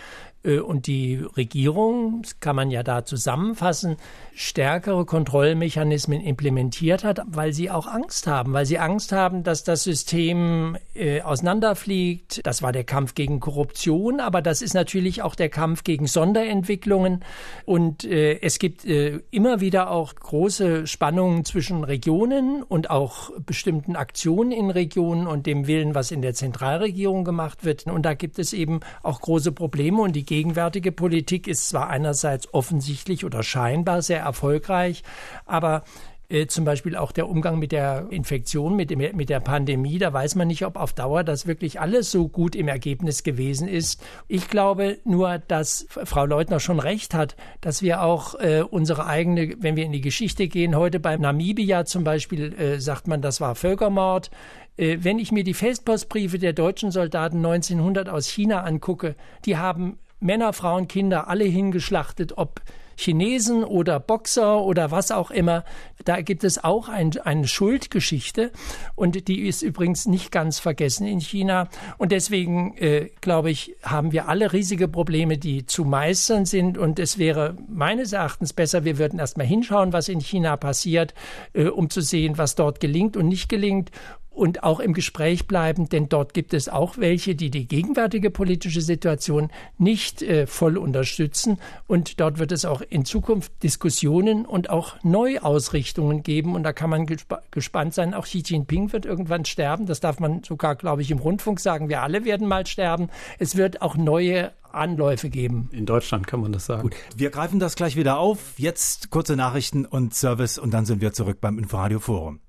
und die Regierung, das kann man ja da zusammenfassen, stärkere Kontrollmechanismen implementiert hat, weil sie auch Angst haben, weil sie Angst haben, dass das System äh, auseinanderfliegt. Das war der Kampf gegen Korruption, aber das ist natürlich auch der Kampf gegen Sonderentwicklungen. Und äh, es gibt äh, immer wieder auch große Spannungen zwischen Regionen und auch bestimmten Aktionen in Regionen und dem Willen, was in der Zentralregierung gemacht wird. Und da gibt es eben auch große Probleme und die gegenwärtige Politik ist zwar einerseits offensichtlich oder scheinbar sehr erfolgreich, aber äh, zum Beispiel auch der Umgang mit der Infektion, mit, dem, mit der Pandemie, da weiß man nicht, ob auf Dauer das wirklich alles so gut im Ergebnis gewesen ist. Ich glaube nur, dass Frau Leutner schon recht hat, dass wir auch äh, unsere eigene, wenn wir in die Geschichte gehen, heute bei Namibia zum Beispiel äh, sagt man, das war Völkermord. Äh, wenn ich mir die Festpostbriefe der deutschen Soldaten 1900 aus China angucke, die haben Männer, Frauen, Kinder alle hingeschlachtet, ob Chinesen oder Boxer oder was auch immer. Da gibt es auch ein, eine Schuldgeschichte und die ist übrigens nicht ganz vergessen in China. Und deswegen, äh, glaube ich, haben wir alle riesige Probleme, die zu meistern sind. Und es wäre meines Erachtens besser, wir würden erstmal hinschauen, was in China passiert, äh, um zu sehen, was dort gelingt und nicht gelingt und auch im Gespräch bleiben, denn dort gibt es auch welche, die die gegenwärtige politische Situation nicht äh, voll unterstützen. Und dort wird es auch in Zukunft Diskussionen und auch Neuausrichtungen geben. Und da kann man gesp gespannt sein. Auch Xi Jinping wird irgendwann sterben. Das darf man sogar, glaube ich, im Rundfunk sagen. Wir alle werden mal sterben. Es wird auch neue Anläufe geben. In Deutschland kann man das sagen. Gut, wir greifen das gleich wieder auf. Jetzt kurze Nachrichten und Service und dann sind wir zurück beim Inforadio Forum.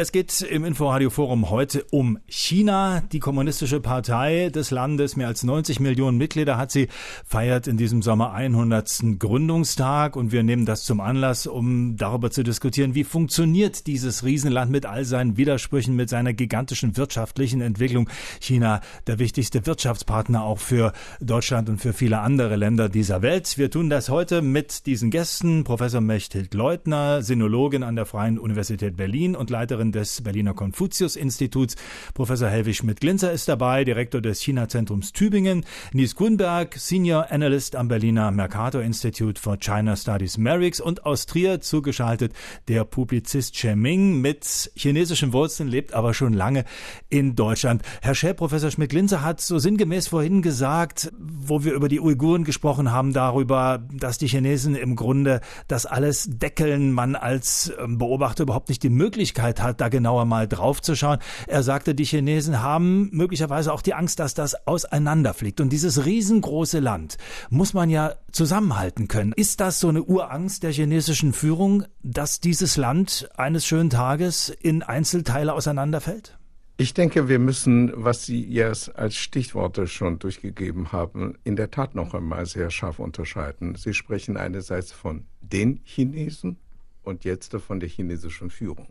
Es geht im Inforadio Forum heute um China. Die kommunistische Partei des Landes, mehr als 90 Millionen Mitglieder hat sie, feiert in diesem Sommer 100. Gründungstag und wir nehmen das zum Anlass, um darüber zu diskutieren, wie funktioniert dieses Riesenland mit all seinen Widersprüchen, mit seiner gigantischen wirtschaftlichen Entwicklung. China, der wichtigste Wirtschaftspartner auch für Deutschland und für viele andere Länder dieser Welt. Wir tun das heute mit diesen Gästen, Professor Mechthild Leutner, Sinologin an der Freien Universität Berlin und Leiterin des Berliner Konfuzius-Instituts. Professor Helwig Schmidt-Glinzer ist dabei, Direktor des China-Zentrums Tübingen. Nies Grünberg, Senior Analyst am Berliner Mercator Institute for China Studies Merix und aus Trier zugeschaltet der Publizist Ming mit chinesischen Wurzeln, lebt aber schon lange in Deutschland. Herr Schell, Professor Schmidt-Glinzer hat so sinngemäß vorhin gesagt, wo wir über die Uiguren gesprochen haben, darüber, dass die Chinesen im Grunde das alles deckeln, man als ähm, Beobachter überhaupt nicht die Möglichkeit hat, da genauer mal drauf zu schauen. Er sagte, die Chinesen haben möglicherweise auch die Angst, dass das auseinanderfliegt. Und dieses riesengroße Land muss man ja zusammenhalten können. Ist das so eine Urangst der chinesischen Führung, dass dieses Land eines schönen Tages in Einzelteile auseinanderfällt? Ich denke, wir müssen, was Sie jetzt als Stichworte schon durchgegeben haben, in der Tat noch einmal sehr scharf unterscheiden. Sie sprechen einerseits von den Chinesen und jetzt von der chinesischen Führung.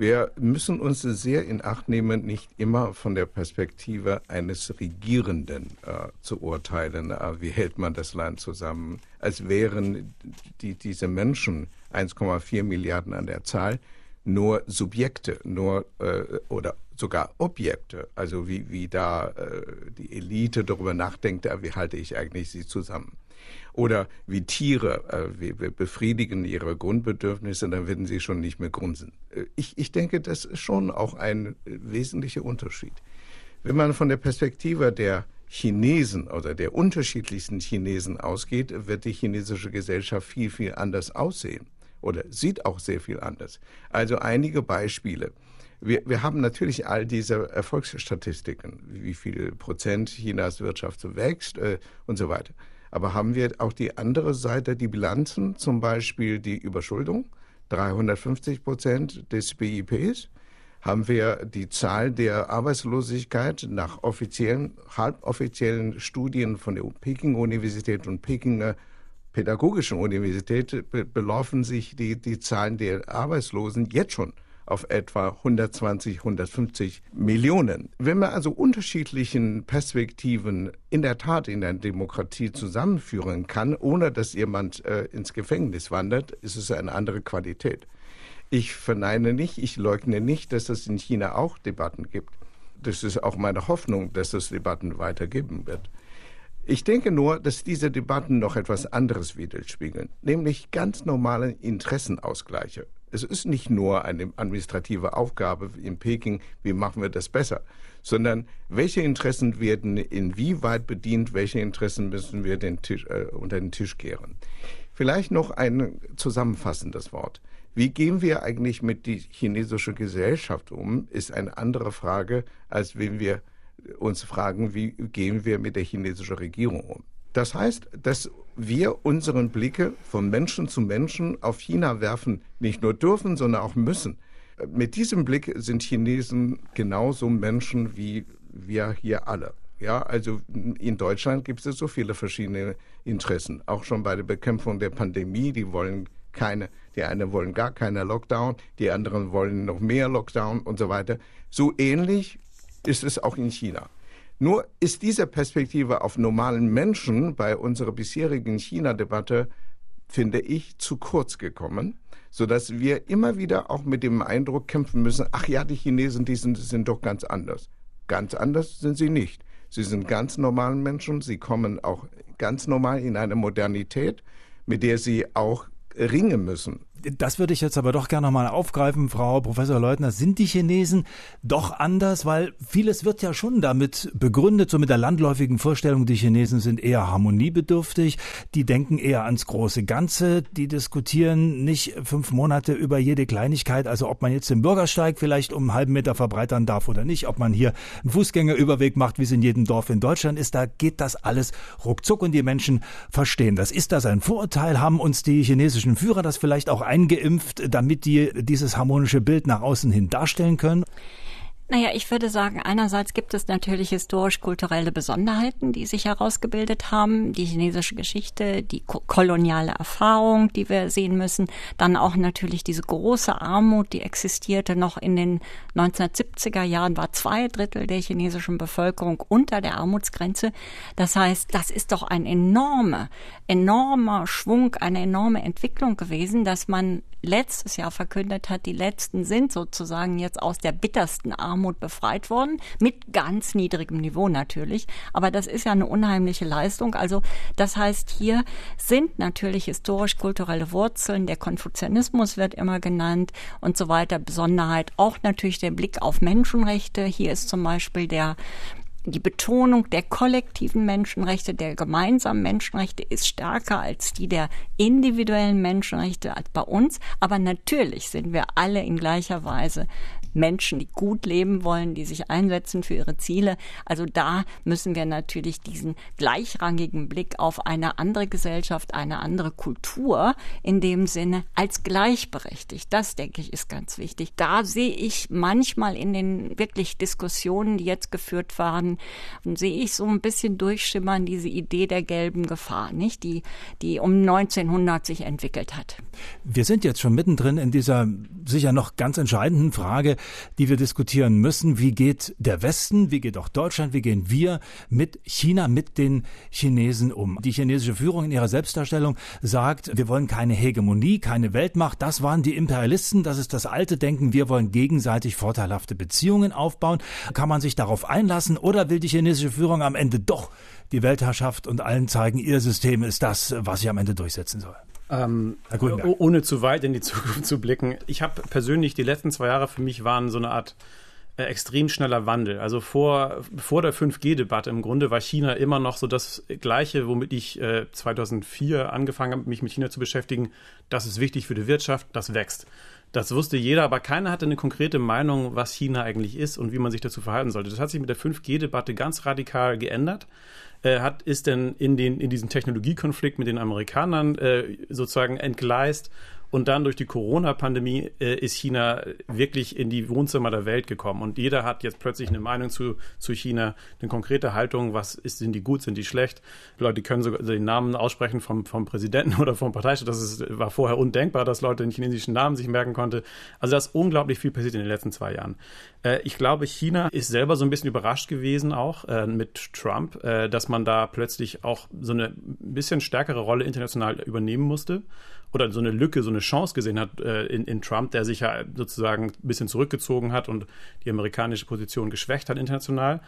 Wir müssen uns sehr in Acht nehmen, nicht immer von der Perspektive eines Regierenden äh, zu urteilen. Äh, wie hält man das Land zusammen? Als wären die, diese Menschen 1,4 Milliarden an der Zahl nur Subjekte, nur äh, oder sogar Objekte, also wie, wie da äh, die Elite darüber nachdenkt, wie halte ich eigentlich sie zusammen. Oder wie Tiere, äh, wir, wir befriedigen ihre Grundbedürfnisse, dann werden sie schon nicht mehr grunzen. Äh, ich, ich denke, das ist schon auch ein äh, wesentlicher Unterschied. Wenn man von der Perspektive der Chinesen oder der unterschiedlichsten Chinesen ausgeht, wird die chinesische Gesellschaft viel, viel anders aussehen oder sieht auch sehr viel anders. Also einige Beispiele. Wir, wir haben natürlich all diese Erfolgsstatistiken, wie viel Prozent Chinas Wirtschaft so wächst äh, und so weiter. Aber haben wir auch die andere Seite, die Bilanzen, zum Beispiel die Überschuldung, 350 Prozent des BIPs? Haben wir die Zahl der Arbeitslosigkeit nach offiziellen, halboffiziellen Studien von der Peking-Universität und Pekinger Pädagogischen Universität be belaufen sich die, die Zahlen der Arbeitslosen jetzt schon auf etwa 120, 150 Millionen. Wenn man also unterschiedlichen Perspektiven in der Tat in einer Demokratie zusammenführen kann, ohne dass jemand äh, ins Gefängnis wandert, ist es eine andere Qualität. Ich verneine nicht, ich leugne nicht, dass es in China auch Debatten gibt. Das ist auch meine Hoffnung, dass es Debatten weitergeben wird. Ich denke nur, dass diese Debatten noch etwas anderes widerspiegeln, nämlich ganz normale Interessenausgleiche. Es ist nicht nur eine administrative Aufgabe in Peking, wie machen wir das besser, sondern welche Interessen werden inwieweit bedient, welche Interessen müssen wir den Tisch, äh, unter den Tisch kehren. Vielleicht noch ein zusammenfassendes Wort. Wie gehen wir eigentlich mit die chinesische Gesellschaft um, ist eine andere Frage, als wenn wir uns fragen, wie gehen wir mit der chinesischen Regierung um. Das heißt, dass wir unseren Blicke von Menschen zu Menschen auf China werfen, nicht nur dürfen, sondern auch müssen. Mit diesem Blick sind Chinesen genauso Menschen wie wir hier alle. Ja, also in Deutschland gibt es so viele verschiedene Interessen. Auch schon bei der Bekämpfung der Pandemie, die wollen keine, die einen wollen gar keine Lockdown, die anderen wollen noch mehr Lockdown und so weiter. So ähnlich ist es auch in China. Nur ist diese Perspektive auf normalen Menschen bei unserer bisherigen China-Debatte, finde ich, zu kurz gekommen, sodass wir immer wieder auch mit dem Eindruck kämpfen müssen, ach ja, die Chinesen, die sind, sind doch ganz anders. Ganz anders sind sie nicht. Sie sind ganz normalen Menschen, sie kommen auch ganz normal in eine Modernität, mit der sie auch ringen müssen. Das würde ich jetzt aber doch gerne mal aufgreifen, Frau Professor Leutner. Sind die Chinesen doch anders? Weil vieles wird ja schon damit begründet, so mit der landläufigen Vorstellung, die Chinesen sind eher harmoniebedürftig, die denken eher ans große Ganze, die diskutieren nicht fünf Monate über jede Kleinigkeit, also ob man jetzt den Bürgersteig vielleicht um einen halben Meter verbreitern darf oder nicht, ob man hier einen Fußgängerüberweg macht, wie es in jedem Dorf in Deutschland ist, da geht das alles ruckzuck und die Menschen verstehen das. Ist das ein Vorurteil? Haben uns die chinesischen Führer das vielleicht auch eingeimpft, damit die dieses harmonische Bild nach außen hin darstellen können? Naja, ich würde sagen, einerseits gibt es natürlich historisch-kulturelle Besonderheiten, die sich herausgebildet haben, die chinesische Geschichte, die koloniale Erfahrung, die wir sehen müssen, dann auch natürlich diese große Armut, die existierte noch in den 1970er Jahren, war zwei Drittel der chinesischen Bevölkerung unter der Armutsgrenze. Das heißt, das ist doch ein enormer, enormer Schwung, eine enorme Entwicklung gewesen, dass man letztes Jahr verkündet hat, die letzten sind sozusagen jetzt aus der bittersten Armut befreit worden, mit ganz niedrigem Niveau natürlich. Aber das ist ja eine unheimliche Leistung. Also das heißt, hier sind natürlich historisch-kulturelle Wurzeln, der Konfuzianismus wird immer genannt und so weiter, Besonderheit, auch natürlich der Blick auf Menschenrechte. Hier ist zum Beispiel der die Betonung der kollektiven Menschenrechte, der gemeinsamen Menschenrechte ist stärker als die der individuellen Menschenrechte als bei uns. Aber natürlich sind wir alle in gleicher Weise Menschen, die gut leben wollen, die sich einsetzen für ihre Ziele. Also da müssen wir natürlich diesen gleichrangigen Blick auf eine andere Gesellschaft, eine andere Kultur in dem Sinne als gleichberechtigt. Das, denke ich, ist ganz wichtig. Da sehe ich manchmal in den wirklich Diskussionen, die jetzt geführt waren, sehe ich so ein bisschen durchschimmern diese Idee der gelben Gefahr, nicht? Die, die um 1900 sich entwickelt hat. Wir sind jetzt schon mittendrin in dieser sicher noch ganz entscheidenden Frage, die wir diskutieren müssen. Wie geht der Westen, wie geht auch Deutschland, wie gehen wir mit China, mit den Chinesen um? Die chinesische Führung in ihrer Selbstdarstellung sagt, wir wollen keine Hegemonie, keine Weltmacht. Das waren die Imperialisten, das ist das alte Denken. Wir wollen gegenseitig vorteilhafte Beziehungen aufbauen. Kann man sich darauf einlassen oder will die chinesische Führung am Ende doch die Weltherrschaft und allen zeigen, ihr System ist das, was sich am Ende durchsetzen soll? Ähm, ohne zu weit in die Zukunft zu blicken. Ich habe persönlich die letzten zwei Jahre für mich waren so eine Art äh, extrem schneller Wandel. Also vor, vor der 5G-Debatte im Grunde war China immer noch so das Gleiche, womit ich äh, 2004 angefangen habe, mich mit China zu beschäftigen. Das ist wichtig für die Wirtschaft, das wächst. Das wusste jeder, aber keiner hatte eine konkrete Meinung, was China eigentlich ist und wie man sich dazu verhalten sollte. Das hat sich mit der 5G-Debatte ganz radikal geändert äh, hat, ist denn in, den, in diesen Technologiekonflikt mit den Amerikanern äh, sozusagen entgleist und dann durch die Corona-Pandemie äh, ist China wirklich in die Wohnzimmer der Welt gekommen. Und jeder hat jetzt plötzlich eine Meinung zu, zu China, eine konkrete Haltung, was ist, sind die gut, sind die schlecht. Die Leute können sogar den Namen aussprechen vom, vom Präsidenten oder vom Parteichef. Das ist, war vorher undenkbar, dass Leute den chinesischen Namen sich merken konnten. Also da ist unglaublich viel passiert in den letzten zwei Jahren. Äh, ich glaube, China ist selber so ein bisschen überrascht gewesen auch äh, mit Trump, äh, dass man da plötzlich auch so eine bisschen stärkere Rolle international übernehmen musste oder so eine Lücke, so eine Chance gesehen hat äh, in, in Trump, der sich ja sozusagen ein bisschen zurückgezogen hat und die amerikanische Position geschwächt hat international.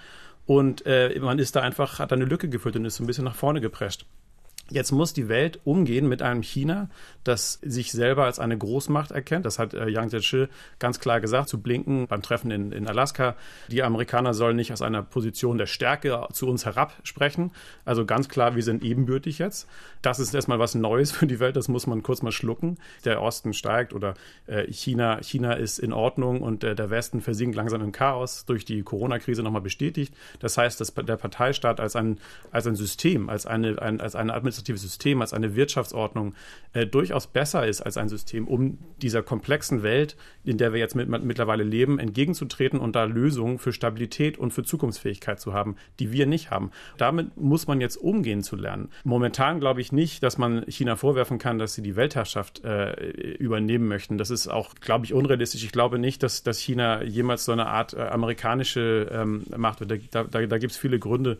Und äh, man ist da einfach, hat da eine Lücke gefüllt und ist so ein bisschen nach vorne geprescht. Jetzt muss die Welt umgehen mit einem China, das sich selber als eine Großmacht erkennt. Das hat äh, Yang Jiechi ganz klar gesagt zu Blinken beim Treffen in, in Alaska. Die Amerikaner sollen nicht aus einer Position der Stärke zu uns herab sprechen. Also ganz klar, wir sind ebenbürtig jetzt. Das ist erstmal was Neues für die Welt. Das muss man kurz mal schlucken. Der Osten steigt oder äh, China, China ist in Ordnung und äh, der Westen versinkt langsam im Chaos durch die Corona-Krise nochmal bestätigt. Das heißt, dass der Parteistaat als ein, als ein System, als eine, ein, als eine Administration administratives System, als eine Wirtschaftsordnung äh, durchaus besser ist als ein System, um dieser komplexen Welt, in der wir jetzt mit, mittlerweile leben, entgegenzutreten und da Lösungen für Stabilität und für Zukunftsfähigkeit zu haben, die wir nicht haben. Damit muss man jetzt umgehen zu lernen. Momentan glaube ich nicht, dass man China vorwerfen kann, dass sie die Weltherrschaft äh, übernehmen möchten. Das ist auch, glaube ich, unrealistisch. Ich glaube nicht, dass, dass China jemals so eine Art äh, amerikanische ähm, Macht wird. Da, da, da gibt es viele Gründe,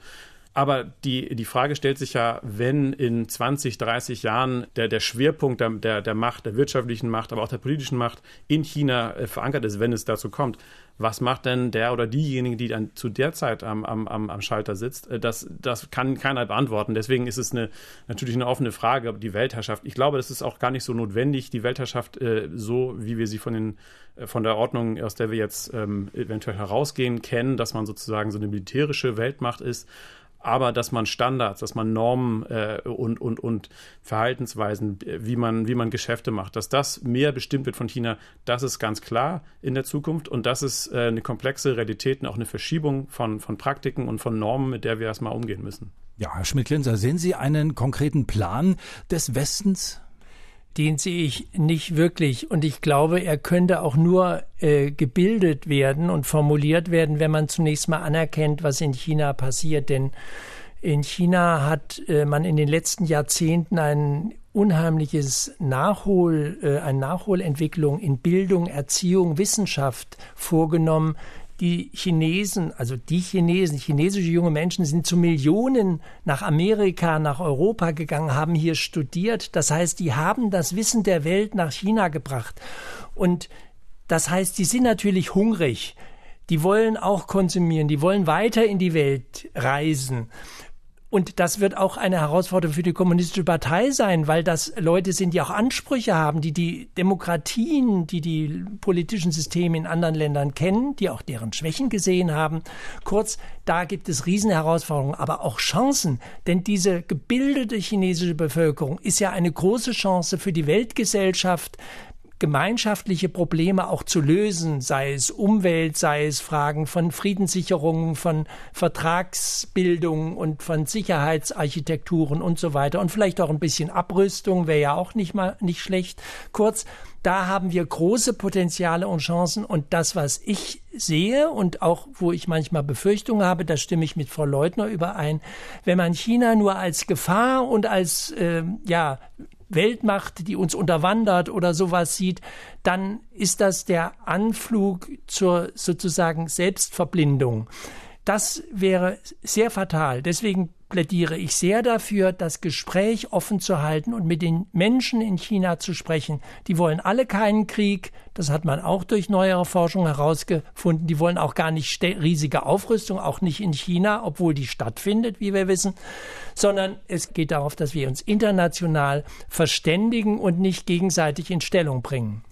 aber die, die Frage stellt sich ja, wenn in 20, 30 Jahren der, der Schwerpunkt der, der, der Macht, der wirtschaftlichen Macht, aber auch der politischen Macht in China äh, verankert ist, wenn es dazu kommt, was macht denn der oder diejenige, die dann zu der Zeit am, am, am Schalter sitzt? Äh, das, das kann keiner beantworten. Deswegen ist es eine, natürlich eine offene Frage, die Weltherrschaft. Ich glaube, das ist auch gar nicht so notwendig, die Weltherrschaft äh, so, wie wir sie von, den, von der Ordnung, aus der wir jetzt ähm, eventuell herausgehen, kennen, dass man sozusagen so eine militärische Weltmacht ist aber dass man Standards, dass man Normen äh, und, und, und Verhaltensweisen, wie man, wie man Geschäfte macht, dass das mehr bestimmt wird von China, das ist ganz klar in der Zukunft und das ist äh, eine komplexe Realität und auch eine Verschiebung von, von Praktiken und von Normen, mit der wir erstmal umgehen müssen. Ja, Herr Schmidt-Klinser, sehen Sie einen konkreten Plan des Westens? Den sehe ich nicht wirklich. Und ich glaube, er könnte auch nur äh, gebildet werden und formuliert werden, wenn man zunächst mal anerkennt, was in China passiert. Denn in China hat äh, man in den letzten Jahrzehnten ein unheimliches Nachhol, äh, eine Nachholentwicklung in Bildung, Erziehung, Wissenschaft vorgenommen, die Chinesen, also die Chinesen, chinesische junge Menschen sind zu Millionen nach Amerika, nach Europa gegangen, haben hier studiert. Das heißt, die haben das Wissen der Welt nach China gebracht. Und das heißt, die sind natürlich hungrig. Die wollen auch konsumieren, die wollen weiter in die Welt reisen. Und das wird auch eine Herausforderung für die kommunistische Partei sein, weil das Leute sind, die auch Ansprüche haben, die die Demokratien, die die politischen Systeme in anderen Ländern kennen, die auch deren Schwächen gesehen haben. Kurz, da gibt es Riesenherausforderungen, aber auch Chancen. Denn diese gebildete chinesische Bevölkerung ist ja eine große Chance für die Weltgesellschaft, gemeinschaftliche Probleme auch zu lösen, sei es Umwelt, sei es Fragen von Friedenssicherungen, von Vertragsbildung und von Sicherheitsarchitekturen und so weiter und vielleicht auch ein bisschen Abrüstung wäre ja auch nicht mal nicht schlecht. Kurz, da haben wir große Potenziale und Chancen und das, was ich sehe und auch wo ich manchmal Befürchtungen habe, da stimme ich mit Frau Leutner überein, wenn man China nur als Gefahr und als äh, ja Weltmacht, die uns unterwandert oder sowas sieht, dann ist das der Anflug zur sozusagen Selbstverblindung. Das wäre sehr fatal. Deswegen plädiere ich sehr dafür, das Gespräch offen zu halten und mit den Menschen in China zu sprechen. Die wollen alle keinen Krieg. Das hat man auch durch neuere Forschung herausgefunden. Die wollen auch gar nicht riesige Aufrüstung, auch nicht in China, obwohl die stattfindet, wie wir wissen, sondern es geht darauf, dass wir uns international verständigen und nicht gegenseitig in Stellung bringen.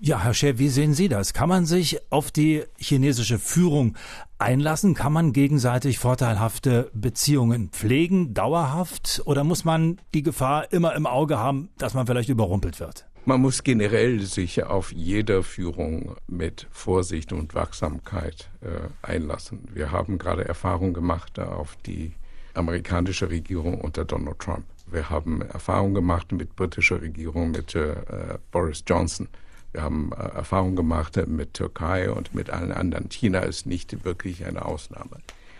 Ja, Herr Scher, wie sehen Sie das? Kann man sich auf die chinesische Führung einlassen? Kann man gegenseitig vorteilhafte Beziehungen pflegen, dauerhaft? Oder muss man die Gefahr immer im Auge haben, dass man vielleicht überrumpelt wird? Man muss generell sich auf jede Führung mit Vorsicht und Wachsamkeit äh, einlassen. Wir haben gerade Erfahrung gemacht auf die amerikanische Regierung unter Donald Trump. Wir haben Erfahrung gemacht mit britischer Regierung mit äh, Boris Johnson. Wir haben äh, Erfahrungen gemacht mit Türkei und mit allen anderen. China ist nicht wirklich eine Ausnahme.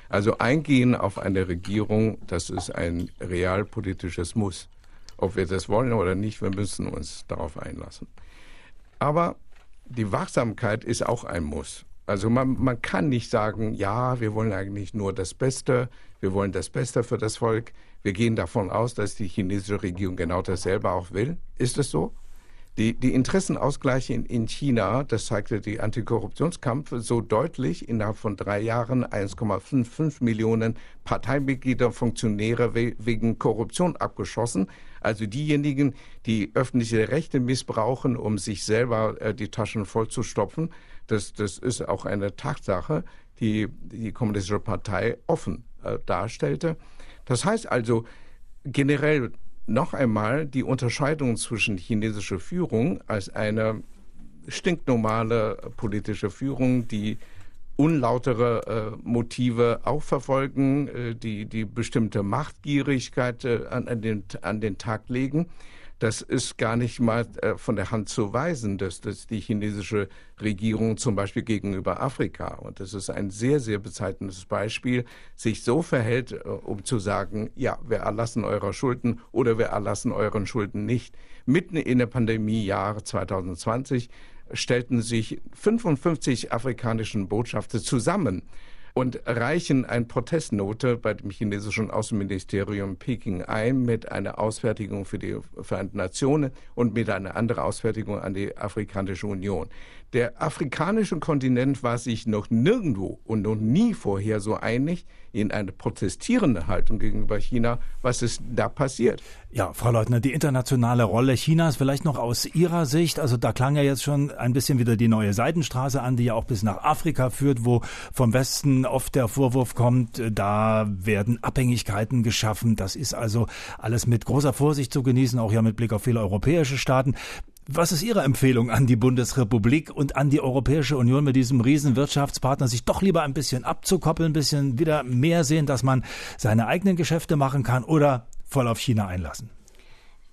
Also eingehen auf eine Regierung, das ist ein realpolitisches Muss. Ob wir das wollen oder nicht, wir müssen uns darauf einlassen. Aber die Wachsamkeit ist auch ein Muss. Also man, man kann nicht sagen, ja, wir wollen eigentlich nur das Beste, wir wollen das Beste für das Volk. Wir gehen davon aus, dass die chinesische Regierung genau dasselbe auch will. Ist es so? Die, die Interessenausgleiche in, in China, das zeigte die Antikorruptionskampf so deutlich, innerhalb von drei Jahren 1,55 Millionen Parteimitglieder, Funktionäre we wegen Korruption abgeschossen. Also diejenigen, die öffentliche Rechte missbrauchen, um sich selber äh, die Taschen vollzustopfen, das, das ist auch eine Tatsache, die die Kommunistische Partei offen äh, darstellte. Das heißt also, generell noch einmal die Unterscheidung zwischen chinesischer Führung als eine stinknormale politische Führung, die unlautere äh, Motive auch verfolgen, äh, die, die bestimmte Machtgierigkeit äh, an, an, den, an den Tag legen das ist gar nicht mal äh, von der Hand zu weisen, dass, dass die chinesische Regierung zum Beispiel gegenüber Afrika, und das ist ein sehr, sehr bezeichnendes Beispiel, sich so verhält, äh, um zu sagen, ja, wir erlassen eure Schulden oder wir erlassen euren Schulden nicht. Mitten in der Pandemie-Jahre 2020 stellten sich 55 afrikanischen Botschafter zusammen und reichen eine Protestnote bei dem chinesischen Außenministerium Peking ein mit einer Ausfertigung für die Vereinten Nationen und mit einer anderen Ausfertigung an die Afrikanische Union. Der afrikanische Kontinent war sich noch nirgendwo und noch nie vorher so einig in eine protestierende Haltung gegenüber China. Was ist da passiert? Ja, Frau Leutner, die internationale Rolle Chinas vielleicht noch aus Ihrer Sicht. Also da klang ja jetzt schon ein bisschen wieder die neue Seidenstraße an, die ja auch bis nach Afrika führt, wo vom Westen oft der Vorwurf kommt, da werden Abhängigkeiten geschaffen. Das ist also alles mit großer Vorsicht zu genießen, auch ja mit Blick auf viele europäische Staaten. Was ist Ihre Empfehlung an die Bundesrepublik und an die Europäische Union mit diesem Riesenwirtschaftspartner, sich doch lieber ein bisschen abzukoppeln, ein bisschen wieder mehr sehen, dass man seine eigenen Geschäfte machen kann oder voll auf China einlassen?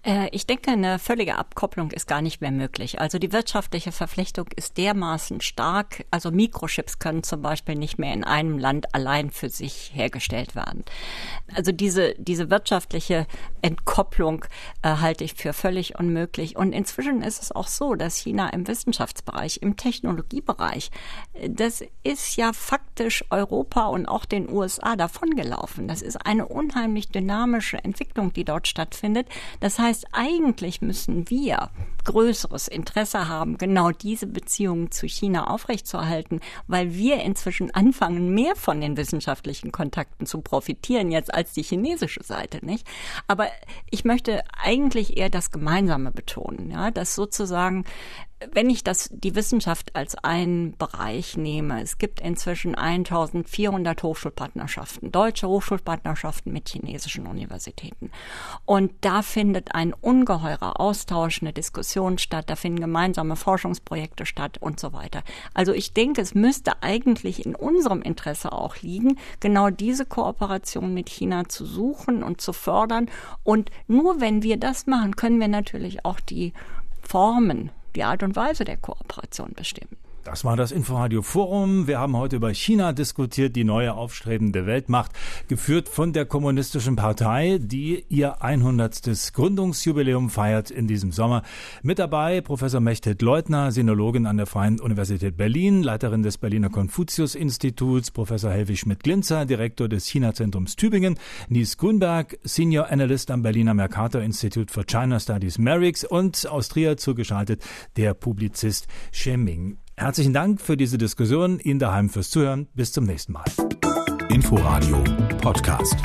Äh, ich denke, eine völlige Abkopplung ist gar nicht mehr möglich. Also die wirtschaftliche Verflechtung ist dermaßen stark. Also Mikrochips können zum Beispiel nicht mehr in einem Land allein für sich hergestellt werden. Also diese, diese wirtschaftliche Entkopplung äh, halte ich für völlig unmöglich. Und inzwischen ist es auch so, dass China im Wissenschaftsbereich, im Technologiebereich, äh, das ist ja faktisch Europa und auch den USA davongelaufen. Das ist eine unheimlich dynamische Entwicklung, die dort stattfindet. Das heißt, heißt, eigentlich müssen wir größeres Interesse haben, genau diese Beziehungen zu China aufrechtzuerhalten, weil wir inzwischen anfangen, mehr von den wissenschaftlichen Kontakten zu profitieren jetzt als die chinesische Seite, nicht? Aber ich möchte eigentlich eher das Gemeinsame betonen, ja, dass sozusagen wenn ich das, die Wissenschaft als einen Bereich nehme, es gibt inzwischen 1400 Hochschulpartnerschaften, deutsche Hochschulpartnerschaften mit chinesischen Universitäten. Und da findet ein ungeheurer Austausch, eine Diskussion statt, da finden gemeinsame Forschungsprojekte statt und so weiter. Also ich denke, es müsste eigentlich in unserem Interesse auch liegen, genau diese Kooperation mit China zu suchen und zu fördern. Und nur wenn wir das machen, können wir natürlich auch die Formen, die Art und Weise der Kooperation bestimmen. Das war das Inforadio Forum. Wir haben heute über China diskutiert, die neue aufstrebende Weltmacht, geführt von der Kommunistischen Partei, die ihr 100. Gründungsjubiläum feiert in diesem Sommer. Mit dabei Professor Mechthild Leutner, Sinologin an der Freien Universität Berlin, Leiterin des Berliner Konfuzius-Instituts, Professor Helwig Schmidt-Glinzer, Direktor des China-Zentrums Tübingen, Nies Grünberg, Senior Analyst am Berliner Mercator Institute for China Studies Merix und aus Trier zugeschaltet der Publizist Sheming. Herzlichen Dank für diese Diskussion, Ihnen daheim fürs Zuhören. Bis zum nächsten Mal. Inforadio Podcast.